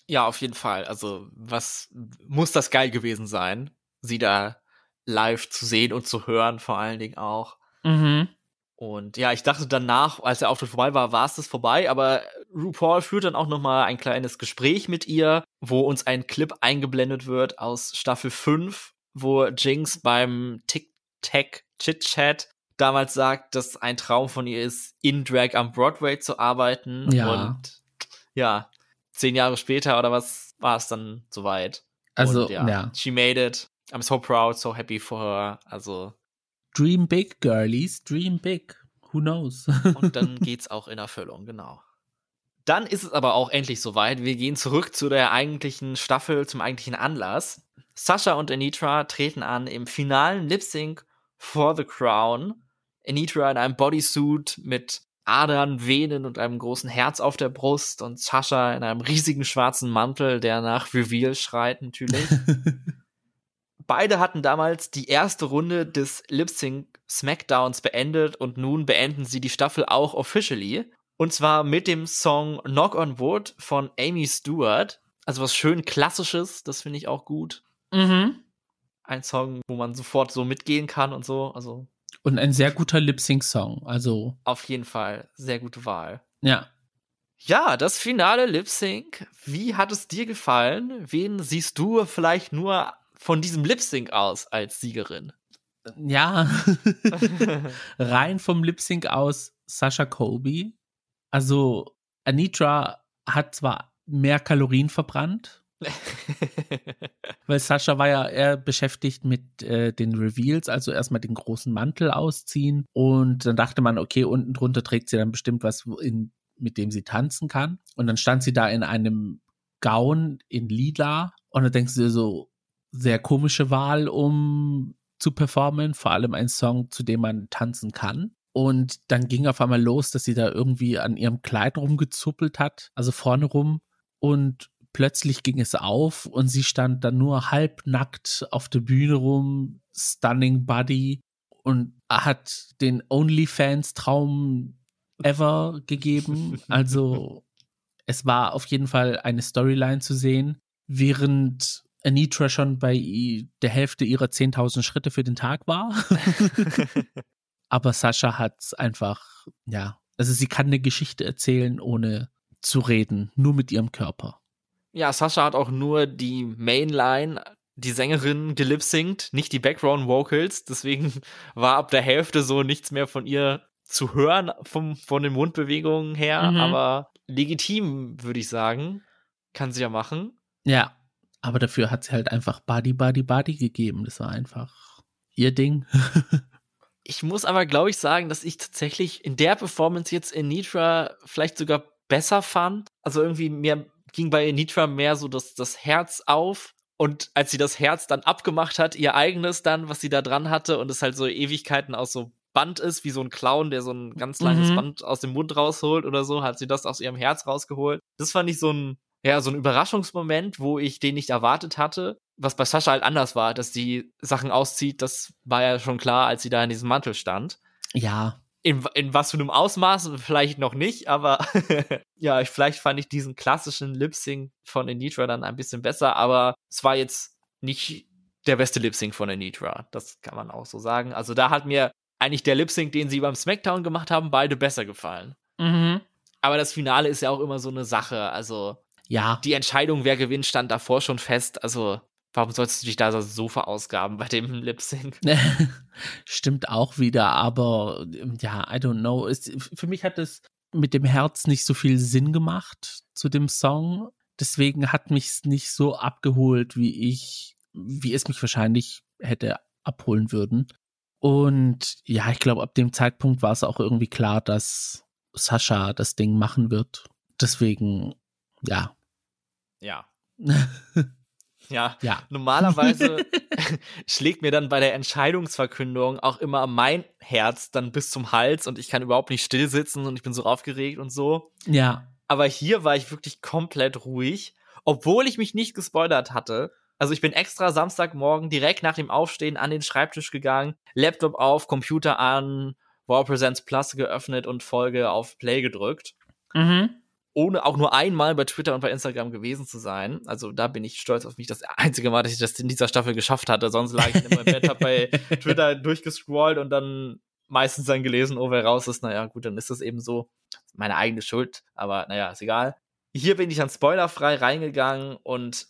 S1: Ja, auf jeden Fall. Also, was muss das geil gewesen sein, sie da live zu sehen und zu hören, vor allen Dingen auch.
S2: mhm.
S1: Und ja, ich dachte danach, als der Auftritt vorbei war, war es das vorbei, aber RuPaul führt dann auch noch mal ein kleines Gespräch mit ihr, wo uns ein Clip eingeblendet wird aus Staffel 5, wo Jinx beim Tic-Tac Chit-Chat damals sagt, dass ein Traum von ihr ist, in Drag am Broadway zu arbeiten.
S2: Ja.
S1: Und ja, zehn Jahre später oder was war es dann soweit.
S2: Also
S1: Und, ja,
S2: ja.
S1: she made it. I'm so proud, so happy for her. Also
S2: Dream big, girlies, dream big. Who knows?
S1: Und dann geht's auch in Erfüllung, genau. Dann ist es aber auch endlich soweit. Wir gehen zurück zu der eigentlichen Staffel, zum eigentlichen Anlass. Sasha und Anitra treten an im finalen Lip Sync for the Crown. Anitra in einem Bodysuit mit Adern, Venen und einem großen Herz auf der Brust und Sasha in einem riesigen schwarzen Mantel, der nach Reveal schreit natürlich. Beide hatten damals die erste Runde des Lip Sync Smackdowns beendet und nun beenden sie die Staffel auch officially. Und zwar mit dem Song Knock on Wood von Amy Stewart. Also was schön klassisches, das finde ich auch gut.
S2: mhm.
S1: Ein Song, wo man sofort so mitgehen kann und so. Also
S2: Und ein sehr guter Lip-Sync-Song. Also,
S1: auf jeden Fall sehr gute Wahl.
S2: ja.
S1: Ja, das finale Lip Sync. Wie hat es dir gefallen? Wen siehst du vielleicht nur von diesem Lip Sync aus als Siegerin?
S2: Ja. Rein vom Lip-Sync aus Sasha Kobe. Also, Anitra hat zwar mehr Kalorien verbrannt, weil Sascha war ja eher beschäftigt mit äh, den Reveals, also erstmal den großen Mantel ausziehen und dann dachte man, okay, unten drunter trägt sie dann bestimmt was, in, mit dem sie tanzen kann. Und dann stand sie da in einem Gown in lila und dann denkst du dir so, sehr komische Wahl, um zu performen, vor allem ein Song, zu dem man tanzen kann. Und dann ging auf einmal los, dass sie da irgendwie an ihrem Kleid rumgezuppelt hat, also vorne rum. Und plötzlich ging es auf und sie stand dann nur halbnackt auf der Bühne rum, stunning body. und hat den OnlyFans-Traum ever gegeben. Also es war auf jeden Fall eine Storyline zu sehen, während Anitra schon bei der Hälfte ihrer 10.000 Schritte für den Tag war. Aber Sascha hat einfach, ja, also sie kann eine Geschichte erzählen, ohne zu reden, nur mit ihrem Körper.
S1: Ja, Sascha hat auch nur die Mainline, die Sängerin gelipsingt, nicht die Background Vocals. Deswegen war ab der Hälfte so nichts mehr von ihr zu hören vom, von den Mundbewegungen her. Mhm. Aber legitim, würde ich sagen. Kann sie ja machen.
S2: Ja, aber dafür hat sie halt einfach Body, Body, Body gegeben. Das war einfach ihr Ding.
S1: ich muss aber, glaube ich, sagen, dass ich tatsächlich in der Performance jetzt in Nitra vielleicht sogar besser fand. Also irgendwie mir ging bei Nitra mehr so das, das Herz auf. Und als sie das Herz dann abgemacht hat, ihr eigenes dann, was sie da dran hatte, und es halt so Ewigkeiten aus so Band ist, wie so ein Clown, der so ein ganz langes mhm. Band aus dem Mund rausholt oder so, hat sie das aus ihrem Herz rausgeholt. Das fand ich so ein, ja, so ein Überraschungsmoment, wo ich den nicht erwartet hatte. Was bei Sascha halt anders war, dass die Sachen auszieht, das war ja schon klar, als sie da in diesem Mantel stand.
S2: Ja.
S1: In, in was für einem Ausmaß vielleicht noch nicht, aber ja, vielleicht fand ich diesen klassischen Lip-Sync von Anitra dann ein bisschen besser, aber es war jetzt nicht der beste Lip-Sync von Anitra. Das kann man auch so sagen. Also da hat mir eigentlich der Lip Sync, den sie beim SmackDown gemacht haben, beide besser gefallen.
S2: Mhm.
S1: Aber das Finale ist ja auch immer so eine Sache. Also,
S2: ja.
S1: Die Entscheidung, wer gewinnt, stand davor schon fest. Also, warum sollst du dich da so verausgaben bei dem Lip Sync?
S2: Stimmt auch wieder, aber ja, I don't know. Es, für mich hat es mit dem Herz nicht so viel Sinn gemacht zu dem Song. Deswegen hat mich es nicht so abgeholt, wie ich, wie es mich wahrscheinlich hätte abholen würden. Und ja, ich glaube, ab dem Zeitpunkt war es auch irgendwie klar, dass Sascha das Ding machen wird. Deswegen, ja.
S1: Ja. ja. ja. Normalerweise schlägt mir dann bei der Entscheidungsverkündung auch immer mein Herz dann bis zum Hals und ich kann überhaupt nicht still sitzen und ich bin so aufgeregt und so.
S2: Ja.
S1: Aber hier war ich wirklich komplett ruhig, obwohl ich mich nicht gespoilert hatte also ich bin extra Samstagmorgen direkt nach dem Aufstehen an den Schreibtisch gegangen, Laptop auf, Computer an, War Presents Plus geöffnet und Folge auf Play gedrückt.
S2: Mhm.
S1: Ohne auch nur einmal bei Twitter und bei Instagram gewesen zu sein. Also da bin ich stolz auf mich. Das einzige Mal, dass ich das in dieser Staffel geschafft hatte. Sonst lag ich immer im Bett, hab bei Twitter durchgescrollt und dann meistens dann gelesen, oh, wer raus ist. Naja, gut, dann ist das eben so. Meine eigene Schuld. Aber naja, ist egal. Hier bin ich dann spoilerfrei reingegangen und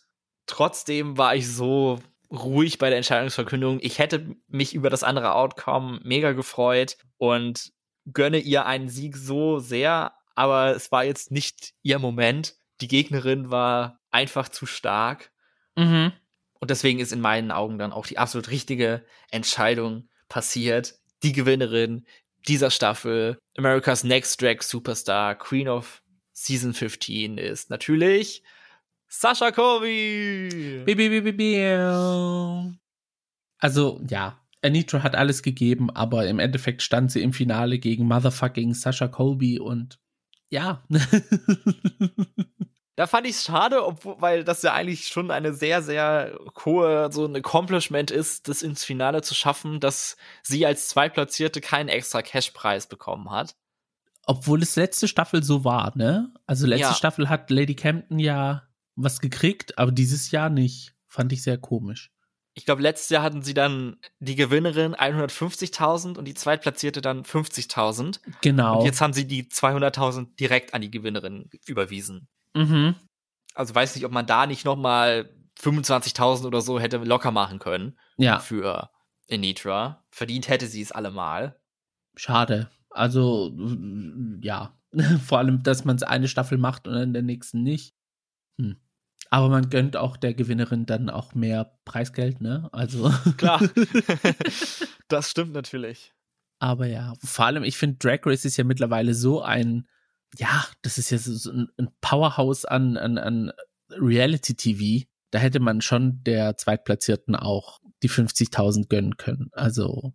S1: Trotzdem war ich so ruhig bei der Entscheidungsverkündung. Ich hätte mich über das andere Outcome mega gefreut und gönne ihr einen Sieg so sehr, aber es war jetzt nicht ihr Moment. Die Gegnerin war einfach zu stark.
S2: Mhm.
S1: Und deswegen ist in meinen Augen dann auch die absolut richtige Entscheidung passiert. Die Gewinnerin dieser Staffel, America's Next Drag Superstar, Queen of Season 15 ist natürlich Sascha Kobe!
S2: Also, ja, Anitra hat alles gegeben, aber im Endeffekt stand sie im Finale gegen Motherfucking Sascha Colby und ja.
S1: da fand ich es schade, obwohl, weil das ja eigentlich schon eine sehr, sehr hohe, so ein Accomplishment ist, das ins Finale zu schaffen, dass sie als Zweitplatzierte keinen extra Cashpreis bekommen hat.
S2: Obwohl es letzte Staffel so war, ne? Also letzte ja. Staffel hat Lady Campton ja was gekriegt, aber dieses Jahr nicht. Fand ich sehr komisch.
S1: Ich glaube, letztes Jahr hatten sie dann die Gewinnerin 150.000 und die Zweitplatzierte dann 50.000.
S2: Genau.
S1: Und jetzt haben sie die 200.000 direkt an die Gewinnerin überwiesen.
S2: Mhm.
S1: Also weiß nicht, ob man da nicht noch mal 25.000 oder so hätte locker machen können.
S2: Ja.
S1: Für Anitra. Verdient hätte sie es allemal.
S2: Schade. Also, ja. Vor allem, dass man es eine Staffel macht und in der nächsten nicht. Hm. Aber man gönnt auch der Gewinnerin dann auch mehr Preisgeld, ne? Also.
S1: Klar. das stimmt natürlich.
S2: Aber ja, vor allem, ich finde, Drag Race ist ja mittlerweile so ein, ja, das ist ja so ein, Powerhouse an, an, an Reality TV. Da hätte man schon der Zweitplatzierten auch die 50.000 gönnen können. Also.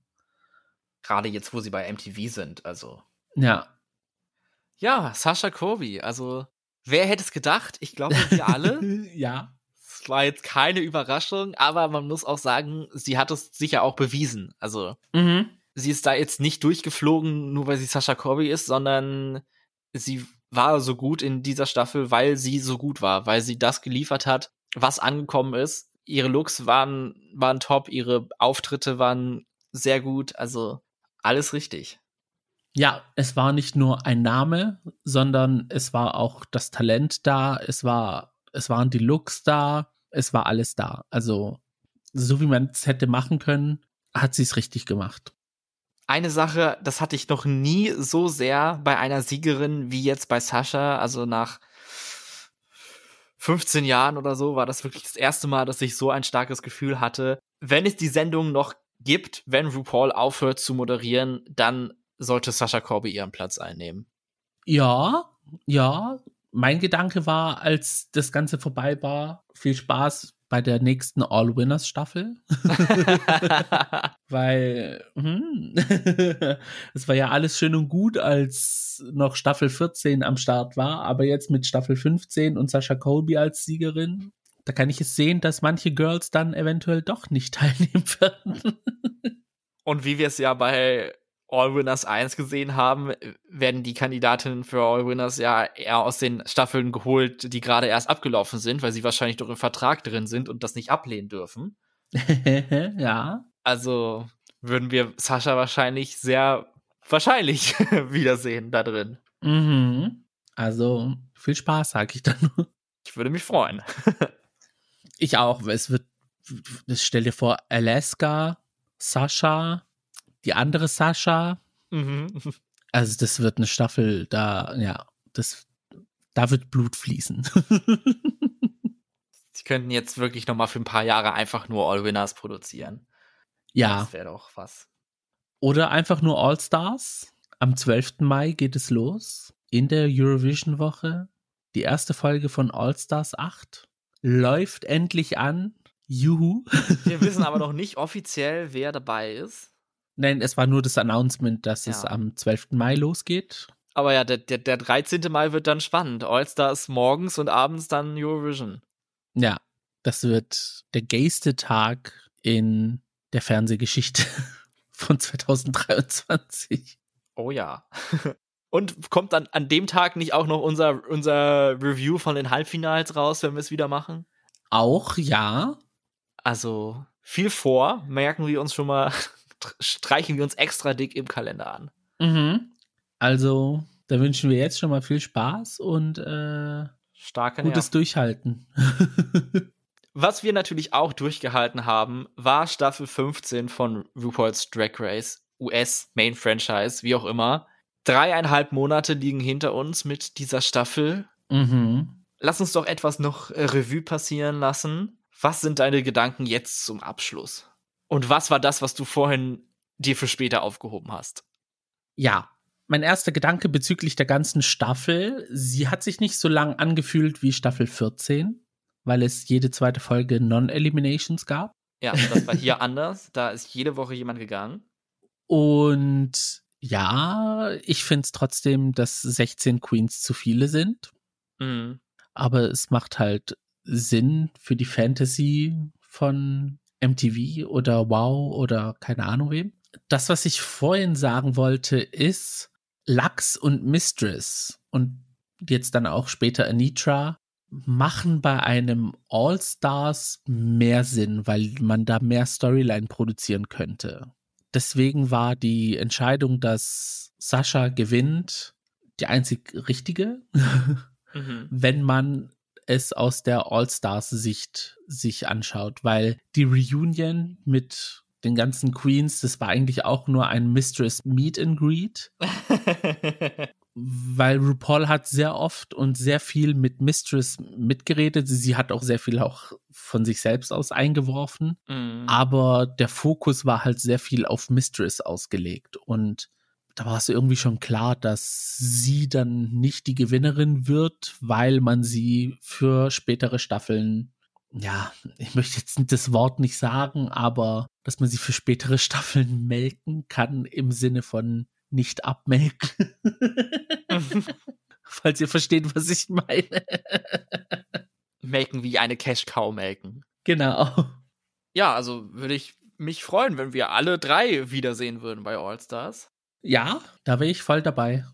S1: Gerade jetzt, wo sie bei MTV sind, also.
S2: Ja.
S1: Ja, Sascha Kobe, also Wer hätte es gedacht? Ich glaube, wir alle.
S2: ja.
S1: Es war jetzt keine Überraschung, aber man muss auch sagen, sie hat es sicher auch bewiesen. Also,
S2: mhm.
S1: sie ist da jetzt nicht durchgeflogen, nur weil sie Sascha Corby ist, sondern sie war so gut in dieser Staffel, weil sie so gut war, weil sie das geliefert hat, was angekommen ist. Ihre Looks waren, waren top, ihre Auftritte waren sehr gut, also alles richtig.
S2: Ja, es war nicht nur ein Name, sondern es war auch das Talent da, es war, es waren die Looks da, es war alles da. Also, so wie man es hätte machen können, hat sie es richtig gemacht.
S1: Eine Sache, das hatte ich noch nie so sehr bei einer Siegerin wie jetzt bei Sascha, also nach 15 Jahren oder so war das wirklich das erste Mal, dass ich so ein starkes Gefühl hatte. Wenn es die Sendung noch gibt, wenn RuPaul aufhört zu moderieren, dann sollte Sascha Corby ihren Platz einnehmen.
S2: Ja, ja. Mein Gedanke war, als das Ganze vorbei war, viel Spaß bei der nächsten All-Winners-Staffel. Weil hm, es war ja alles schön und gut, als noch Staffel 14 am Start war, aber jetzt mit Staffel 15 und Sascha Colby als Siegerin, da kann ich es sehen, dass manche Girls dann eventuell doch nicht teilnehmen werden.
S1: und wie wir es ja bei All Winners 1 gesehen haben, werden die Kandidatinnen für All Winners ja eher aus den Staffeln geholt, die gerade erst abgelaufen sind, weil sie wahrscheinlich doch im Vertrag drin sind und das nicht ablehnen dürfen.
S2: ja.
S1: Also würden wir Sascha wahrscheinlich sehr wahrscheinlich wiedersehen da drin.
S2: Mhm. Also viel Spaß, sag ich dann nur.
S1: Ich würde mich freuen.
S2: ich auch, weil es wird, stell dir vor, Alaska, Sascha, die andere Sascha. Mhm. Also das wird eine Staffel, da, ja, das, da wird Blut fließen.
S1: Sie könnten jetzt wirklich noch mal für ein paar Jahre einfach nur All Winners produzieren.
S2: Ja.
S1: Das wäre doch was.
S2: Oder einfach nur All Stars. Am 12. Mai geht es los. In der Eurovision-Woche. Die erste Folge von All Stars 8 läuft endlich an. Juhu.
S1: Wir wissen aber noch nicht offiziell, wer dabei ist.
S2: Nein, es war nur das Announcement, dass ja. es am 12. Mai losgeht.
S1: Aber ja, der, der, der 13. Mai wird dann spannend. All-Stars morgens und abends dann Eurovision.
S2: Ja, das wird der gayste Tag in der Fernsehgeschichte von 2023.
S1: Oh ja. Und kommt dann an dem Tag nicht auch noch unser, unser Review von den Halbfinals raus, wenn wir es wieder machen?
S2: Auch, ja.
S1: Also viel vor, merken wir uns schon mal streichen wir uns extra dick im Kalender an.
S2: Mhm. Also, da wünschen wir jetzt schon mal viel Spaß und äh,
S1: Starke
S2: gutes Nerven. Durchhalten.
S1: Was wir natürlich auch durchgehalten haben, war Staffel 15 von RuPaul's Drag Race, US Main Franchise, wie auch immer. Dreieinhalb Monate liegen hinter uns mit dieser Staffel.
S2: Mhm.
S1: Lass uns doch etwas noch äh, Revue passieren lassen. Was sind deine Gedanken jetzt zum Abschluss? Und was war das, was du vorhin dir für später aufgehoben hast?
S2: Ja, mein erster Gedanke bezüglich der ganzen Staffel, sie hat sich nicht so lang angefühlt wie Staffel 14, weil es jede zweite Folge Non-Eliminations gab.
S1: Ja, das war hier anders. Da ist jede Woche jemand gegangen.
S2: Und ja, ich finde es trotzdem, dass 16 Queens zu viele sind.
S1: Mhm.
S2: Aber es macht halt Sinn für die Fantasy von MTV oder Wow oder keine Ahnung wem. Das, was ich vorhin sagen wollte, ist Lux und Mistress und jetzt dann auch später Anitra machen bei einem All-Stars mehr Sinn, weil man da mehr Storyline produzieren könnte. Deswegen war die Entscheidung, dass Sascha gewinnt, die einzig richtige, mhm. wenn man es aus der All-Stars-Sicht sich anschaut, weil die Reunion mit den ganzen Queens, das war eigentlich auch nur ein Mistress Meet and Greet. weil RuPaul hat sehr oft und sehr viel mit Mistress mitgeredet. Sie hat auch sehr viel auch von sich selbst aus eingeworfen.
S1: Mhm.
S2: Aber der Fokus war halt sehr viel auf Mistress ausgelegt. Und da war es irgendwie schon klar, dass sie dann nicht die Gewinnerin wird, weil man sie für spätere Staffeln, ja, ich möchte jetzt das Wort nicht sagen, aber dass man sie für spätere Staffeln melken kann im Sinne von nicht abmelken. Falls ihr versteht, was ich meine.
S1: melken wie eine Cash Cow melken.
S2: Genau.
S1: Ja, also würde ich mich freuen, wenn wir alle drei wiedersehen würden bei All Stars.
S2: Ja, da wäre ich voll dabei.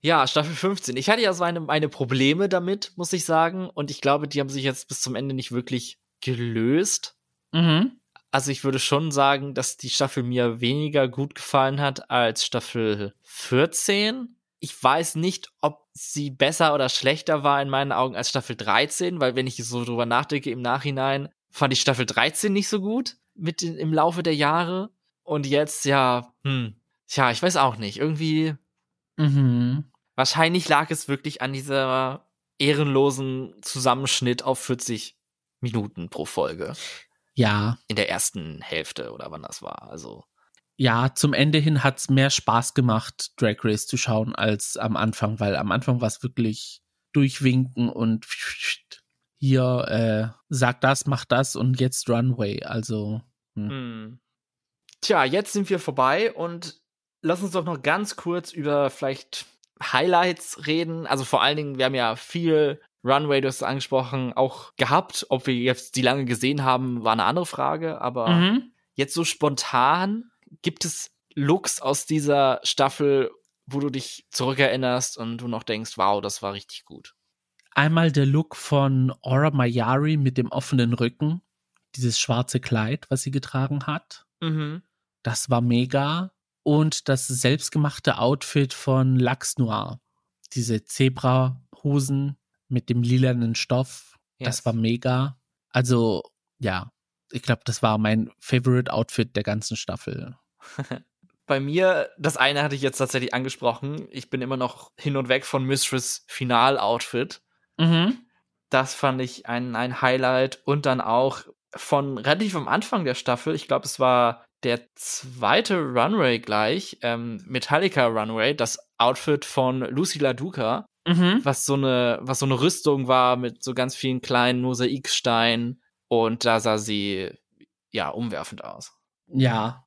S1: Ja, Staffel 15. Ich hatte ja so meine, meine Probleme damit, muss ich sagen. Und ich glaube, die haben sich jetzt bis zum Ende nicht wirklich gelöst.
S2: Mhm.
S1: Also ich würde schon sagen, dass die Staffel mir weniger gut gefallen hat als Staffel 14. Ich weiß nicht, ob sie besser oder schlechter war in meinen Augen als Staffel 13, weil wenn ich so drüber nachdenke im Nachhinein, fand ich Staffel 13 nicht so gut mit in, im Laufe der Jahre. Und jetzt, ja, hm, tja, ich weiß auch nicht. Irgendwie,
S2: Mhm.
S1: wahrscheinlich lag es wirklich an dieser ehrenlosen Zusammenschnitt auf 40 Minuten pro Folge
S2: Ja,
S1: in der ersten Hälfte oder wann das war. Also,
S2: ja, zum Ende hin hat's mehr Spaß gemacht, Drag Race zu schauen, als am Anfang, weil am Anfang war es wirklich durchwinken und hier, äh, sag das, mach das und jetzt Runway. Also,
S1: hm. Tja, jetzt sind wir vorbei und lass uns doch noch ganz kurz über vielleicht Highlights reden. Also vor allen Dingen, wir haben ja viel Runway, du hast es angesprochen, auch gehabt. Ob wir jetzt die lange gesehen haben, war eine andere Frage. Aber
S2: mhm.
S1: jetzt so spontan, gibt es Looks aus dieser Staffel, wo du dich zurückerinnerst und du noch denkst, wow, das war richtig gut.
S2: einmal der Look von Aura Mayari mit dem offenen Rücken, dieses schwarze Kleid, was sie getragen hat.
S1: Mhm.
S2: Das war mega. Und das selbstgemachte Outfit von Lux Noir. Diese Zebra-Hosen mit dem lilanen Stoff. Das
S1: Yes.
S2: war mega. Also, ja, ich glaube, das war mein Favorite Outfit der ganzen Staffel.
S1: Bei mir, das eine hatte ich jetzt tatsächlich angesprochen. Ich bin immer noch hin und weg von Mistress Final-Outfit.
S2: Mhm.
S1: Das fand ich ein, ein Highlight. Und dann auch von relativ am Anfang der Staffel, ich glaube, es war der zweite Runway gleich, ähm, Metallica Runway, das Outfit von Lucy LaDuca,
S2: Mhm.
S1: was so eine, was so eine Rüstung war mit so ganz vielen kleinen Mosaiksteinen. Und da sah sie ja umwerfend aus.
S2: Ja.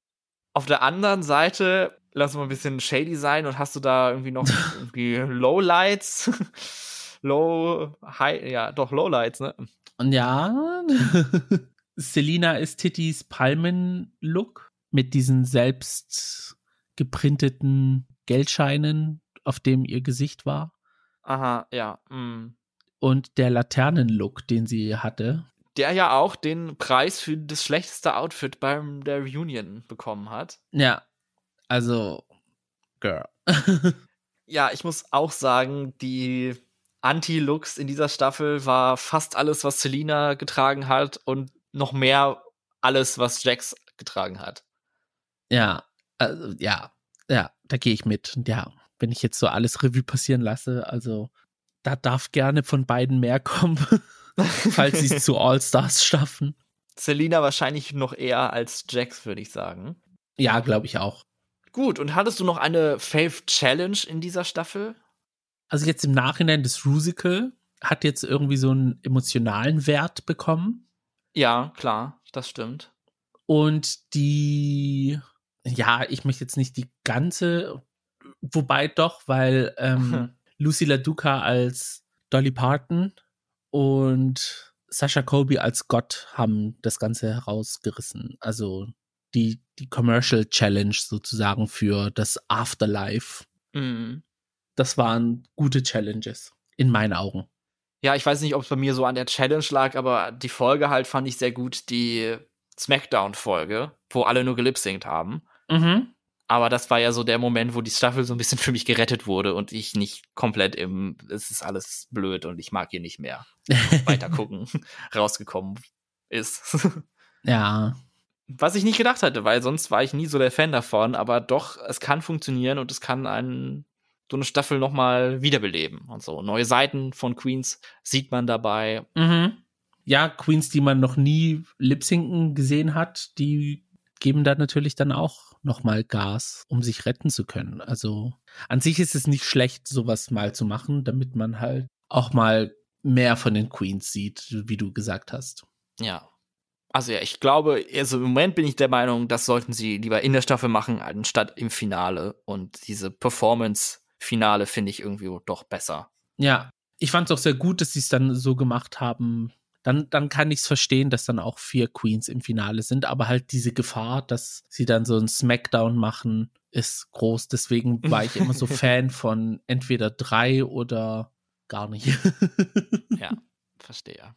S1: Auf der anderen Seite, lass mal ein bisschen shady sein und hast du da irgendwie noch irgendwie Lowlights? Low, High, ja, doch Lowlights, ne?
S2: Und ja, Selina Estitis Palmen-Look mit diesen selbst geprinteten Geldscheinen, auf dem ihr Gesicht war.
S1: Aha, ja. mm.
S2: Und der Laternen-Look, den sie hatte.
S1: Der ja auch den Preis für das schlechteste Outfit beim der Reunion bekommen hat.
S2: Ja, also, Girl.
S1: Ja, ich muss auch sagen, die Anti-Looks in dieser Staffel war fast alles, was Selina getragen hat und noch mehr alles, was Jax getragen hat.
S2: Ja, also, ja, ja, da gehe ich mit. Und ja, wenn ich jetzt so alles Revue passieren lasse, also, da darf gerne von beiden mehr kommen, falls sie es zu All-Stars schaffen.
S1: Selina wahrscheinlich noch eher als Jax, würde ich sagen.
S2: Ja, glaube ich auch.
S1: Gut, und hattest du noch eine Fave Challenge in dieser Staffel?
S2: Also jetzt im Nachhinein, das Rusical hat jetzt irgendwie so einen emotionalen Wert bekommen.
S1: Ja, klar, das stimmt.
S2: Und die, ja, ich möchte jetzt nicht die ganze, wobei doch, weil ähm, Lucy LaDuca als Dolly Parton und Sasha Colby als Gott haben das Ganze herausgerissen. Also die, die Commercial Challenge sozusagen für das Afterlife.
S1: Mhm.
S2: Das waren gute Challenges, in meinen Augen.
S1: Ja, ich weiß nicht, ob es bei mir so an der Challenge lag, aber die Folge halt fand ich sehr gut, die Smackdown-Folge, wo alle nur gelipsingt haben.
S2: Mhm.
S1: Aber das war ja so der Moment, wo die Staffel so ein bisschen für mich gerettet wurde und ich nicht komplett im, es ist alles blöd und ich mag hier nicht mehr weiter gucken, rausgekommen ist.
S2: ja,
S1: Was ich nicht gedacht hatte, weil sonst war ich nie so der Fan davon, aber doch, es kann funktionieren und es kann einen, so eine Staffel nochmal wiederbeleben und so. Neue Seiten von Queens sieht man dabei.
S2: Mhm. Ja, Queens, die man noch nie lipsinken gesehen hat, die geben da natürlich dann auch nochmal Gas, um sich retten zu können. Also an sich ist es nicht schlecht, sowas mal zu machen, damit man halt auch mal mehr von den Queens sieht, wie du gesagt hast.
S1: Ja. Also ja, ich glaube, also im Moment bin ich der Meinung, das sollten sie lieber in der Staffel machen, anstatt im Finale. Und diese Performance-Finale finde ich irgendwie doch besser.
S2: Ja, ich fand es auch sehr gut, dass sie es dann so gemacht haben, dann, dann kann ich es verstehen, dass dann auch vier Queens im Finale sind. Aber halt diese Gefahr, dass sie dann so ein Smackdown machen, ist groß. Deswegen war ich immer so Fan von entweder drei oder gar nicht.
S1: ja, verstehe.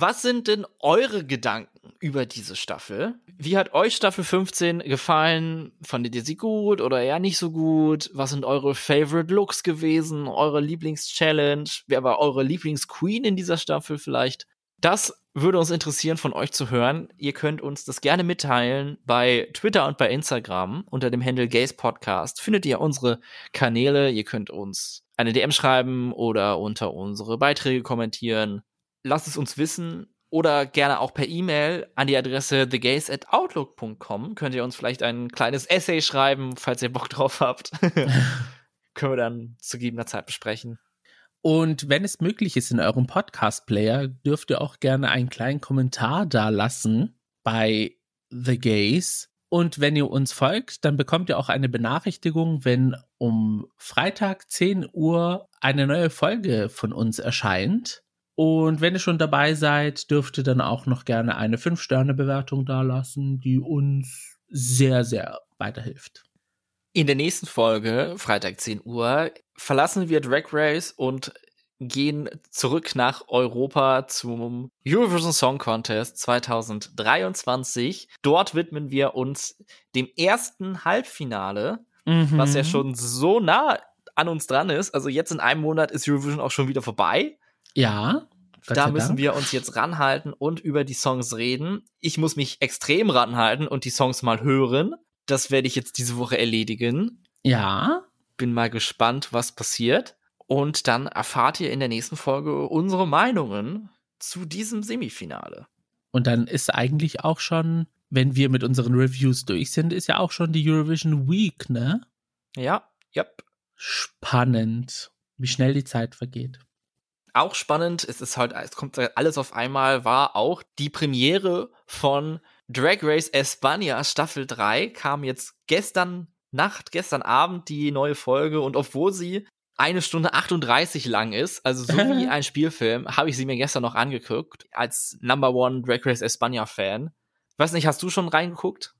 S1: Was sind denn eure Gedanken über diese Staffel? Wie hat euch Staffel 15 gefallen? Fandet ihr sie gut oder eher nicht so gut? Was sind eure Favorite Looks gewesen? Eure Lieblings-Challenge? Wer war eure Lieblings-Queen in dieser Staffel vielleicht? Das würde uns interessieren, von euch zu hören. Ihr könnt uns das gerne mitteilen bei Twitter und bei Instagram unter dem Handle Gaze Podcast. Findet ihr unsere Kanäle. Ihr könnt uns eine DM schreiben oder unter unsere Beiträge kommentieren lasst es uns wissen oder gerne auch per E-Mail an die Adresse thegays@outlook.com. Könnt ihr uns vielleicht ein kleines Essay schreiben, falls ihr Bock drauf habt. Können wir dann zu gegebener Zeit besprechen.
S2: Und wenn es möglich ist in eurem Podcast-Player, dürft ihr auch gerne einen kleinen Kommentar da lassen bei The Gays. Und wenn ihr uns folgt, dann bekommt ihr auch eine Benachrichtigung, wenn um Freitag 10 Uhr eine neue Folge von uns erscheint. Und wenn ihr schon dabei seid, dürft ihr dann auch noch gerne eine 5-Sterne-Bewertung dalassen, die uns sehr, sehr weiterhilft.
S1: In der nächsten Folge, Freitag 10 Uhr, verlassen wir Drag Race und gehen zurück nach Europa zum Eurovision Song Contest 2023. Dort widmen wir uns dem ersten Halbfinale, mhm. was ja schon so nah an uns dran ist. Also jetzt in einem Monat ist Eurovision auch schon wieder vorbei.
S2: Ja.
S1: da müssen Dank. wir uns jetzt ranhalten und über die Songs reden. Ich muss mich extrem ranhalten und die Songs mal hören. Das werde ich jetzt diese Woche erledigen.
S2: Ja.
S1: Bin mal gespannt, was passiert. Und dann erfahrt ihr in der nächsten Folge unsere Meinungen zu diesem Semifinale.
S2: Und dann ist eigentlich auch schon, wenn wir mit unseren Reviews durch sind, ist ja auch schon die Eurovision Week, ne?
S1: Ja, yep.
S2: Spannend, wie schnell die Zeit vergeht.
S1: Auch spannend, es ist halt, es kommt alles auf einmal, war auch die Premiere von Drag Race España Staffel 3 kam jetzt gestern Nacht, gestern Abend die neue Folge und obwohl sie eine Stunde 38 lang ist, also so wie ein Spielfilm, habe ich sie mir gestern noch angeguckt, als Number One Drag Race España Fan. Weiß nicht, hast du schon reingeguckt?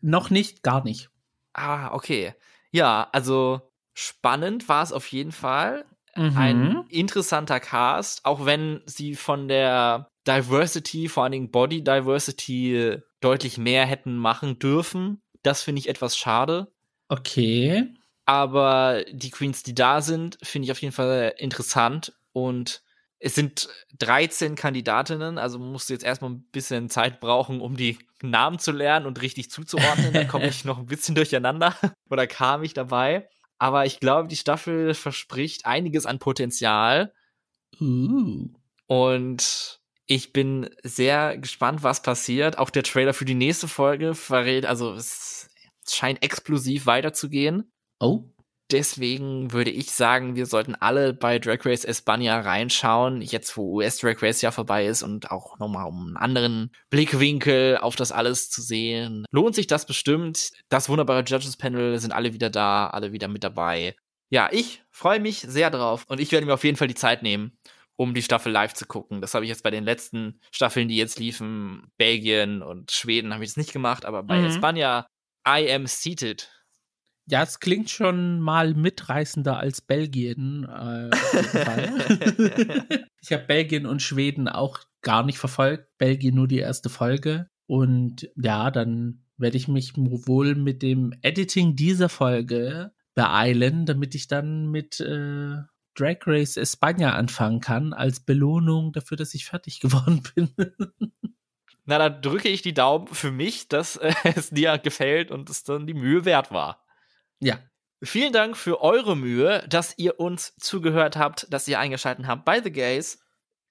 S2: Noch nicht, gar nicht.
S1: Ah, okay. Ja, also spannend war es auf jeden Fall. Mhm. Ein interessanter Cast, auch wenn sie von der Diversity, vor allen Dingen Body Diversity, deutlich mehr hätten machen dürfen. Das finde ich etwas schade.
S2: Okay.
S1: Aber die Queens, die da sind, finde ich auf jeden Fall interessant. Und es sind 13 Kandidatinnen, also musst du jetzt erstmal ein bisschen Zeit brauchen, um die Namen zu lernen und richtig zuzuordnen. da komme ich noch ein bisschen durcheinander. Oder kam ich dabei? Aber ich glaube, die Staffel verspricht einiges an Potenzial.
S2: Uh.
S1: Und ich bin sehr gespannt, was passiert. Auch der Trailer für die nächste Folge verrät, also es scheint explosiv weiterzugehen.
S2: Oh
S1: deswegen würde ich sagen, wir sollten alle bei Drag Race España reinschauen, jetzt wo US Drag Race ja vorbei ist und auch nochmal um einen anderen Blickwinkel auf das alles zu sehen. Lohnt sich das bestimmt. Das wunderbare Judges Panel sind alle wieder da, alle wieder mit dabei. Ja, ich freue mich sehr drauf und ich werde mir auf jeden Fall die Zeit nehmen, um die Staffel live zu gucken. Das habe ich jetzt bei den letzten Staffeln, die jetzt liefen, Belgien und Schweden, habe ich es nicht gemacht, aber bei mhm. España, I am seated.
S2: Ja, es klingt schon mal mitreißender als Belgien. Äh, ich habe Belgien und Schweden auch gar nicht verfolgt. Belgien nur die erste Folge. Und ja, dann werde ich mich wohl mit dem Editing dieser Folge beeilen, damit ich dann mit äh, Drag Race España anfangen kann, als Belohnung dafür, dass ich fertig geworden bin.
S1: Na, da drücke ich die Daumen für mich, dass äh, es dir gefällt und es dann die Mühe wert war.
S2: Ja.
S1: Vielen Dank für eure Mühe, dass ihr uns zugehört habt, dass ihr eingeschaltet habt bei The Gays.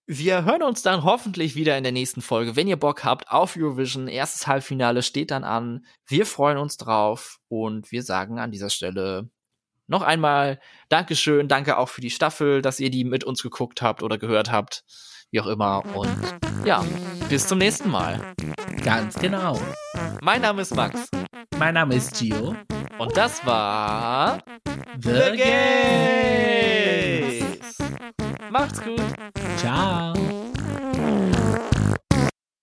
S1: Wir hören uns dann hoffentlich wieder in der nächsten Folge. Wenn ihr Bock habt auf Eurovision, erstes Halbfinale steht dann an. Wir freuen uns drauf und wir sagen an dieser Stelle noch einmal Dankeschön, danke auch für die Staffel, dass ihr die mit uns geguckt habt oder gehört habt, wie auch immer. Und ja, bis zum nächsten Mal.
S2: Ganz genau.
S1: Mein Name ist Max.
S2: Mein Name ist Gio.
S1: Und das war
S2: The Game!
S1: Macht's gut.
S2: Ciao.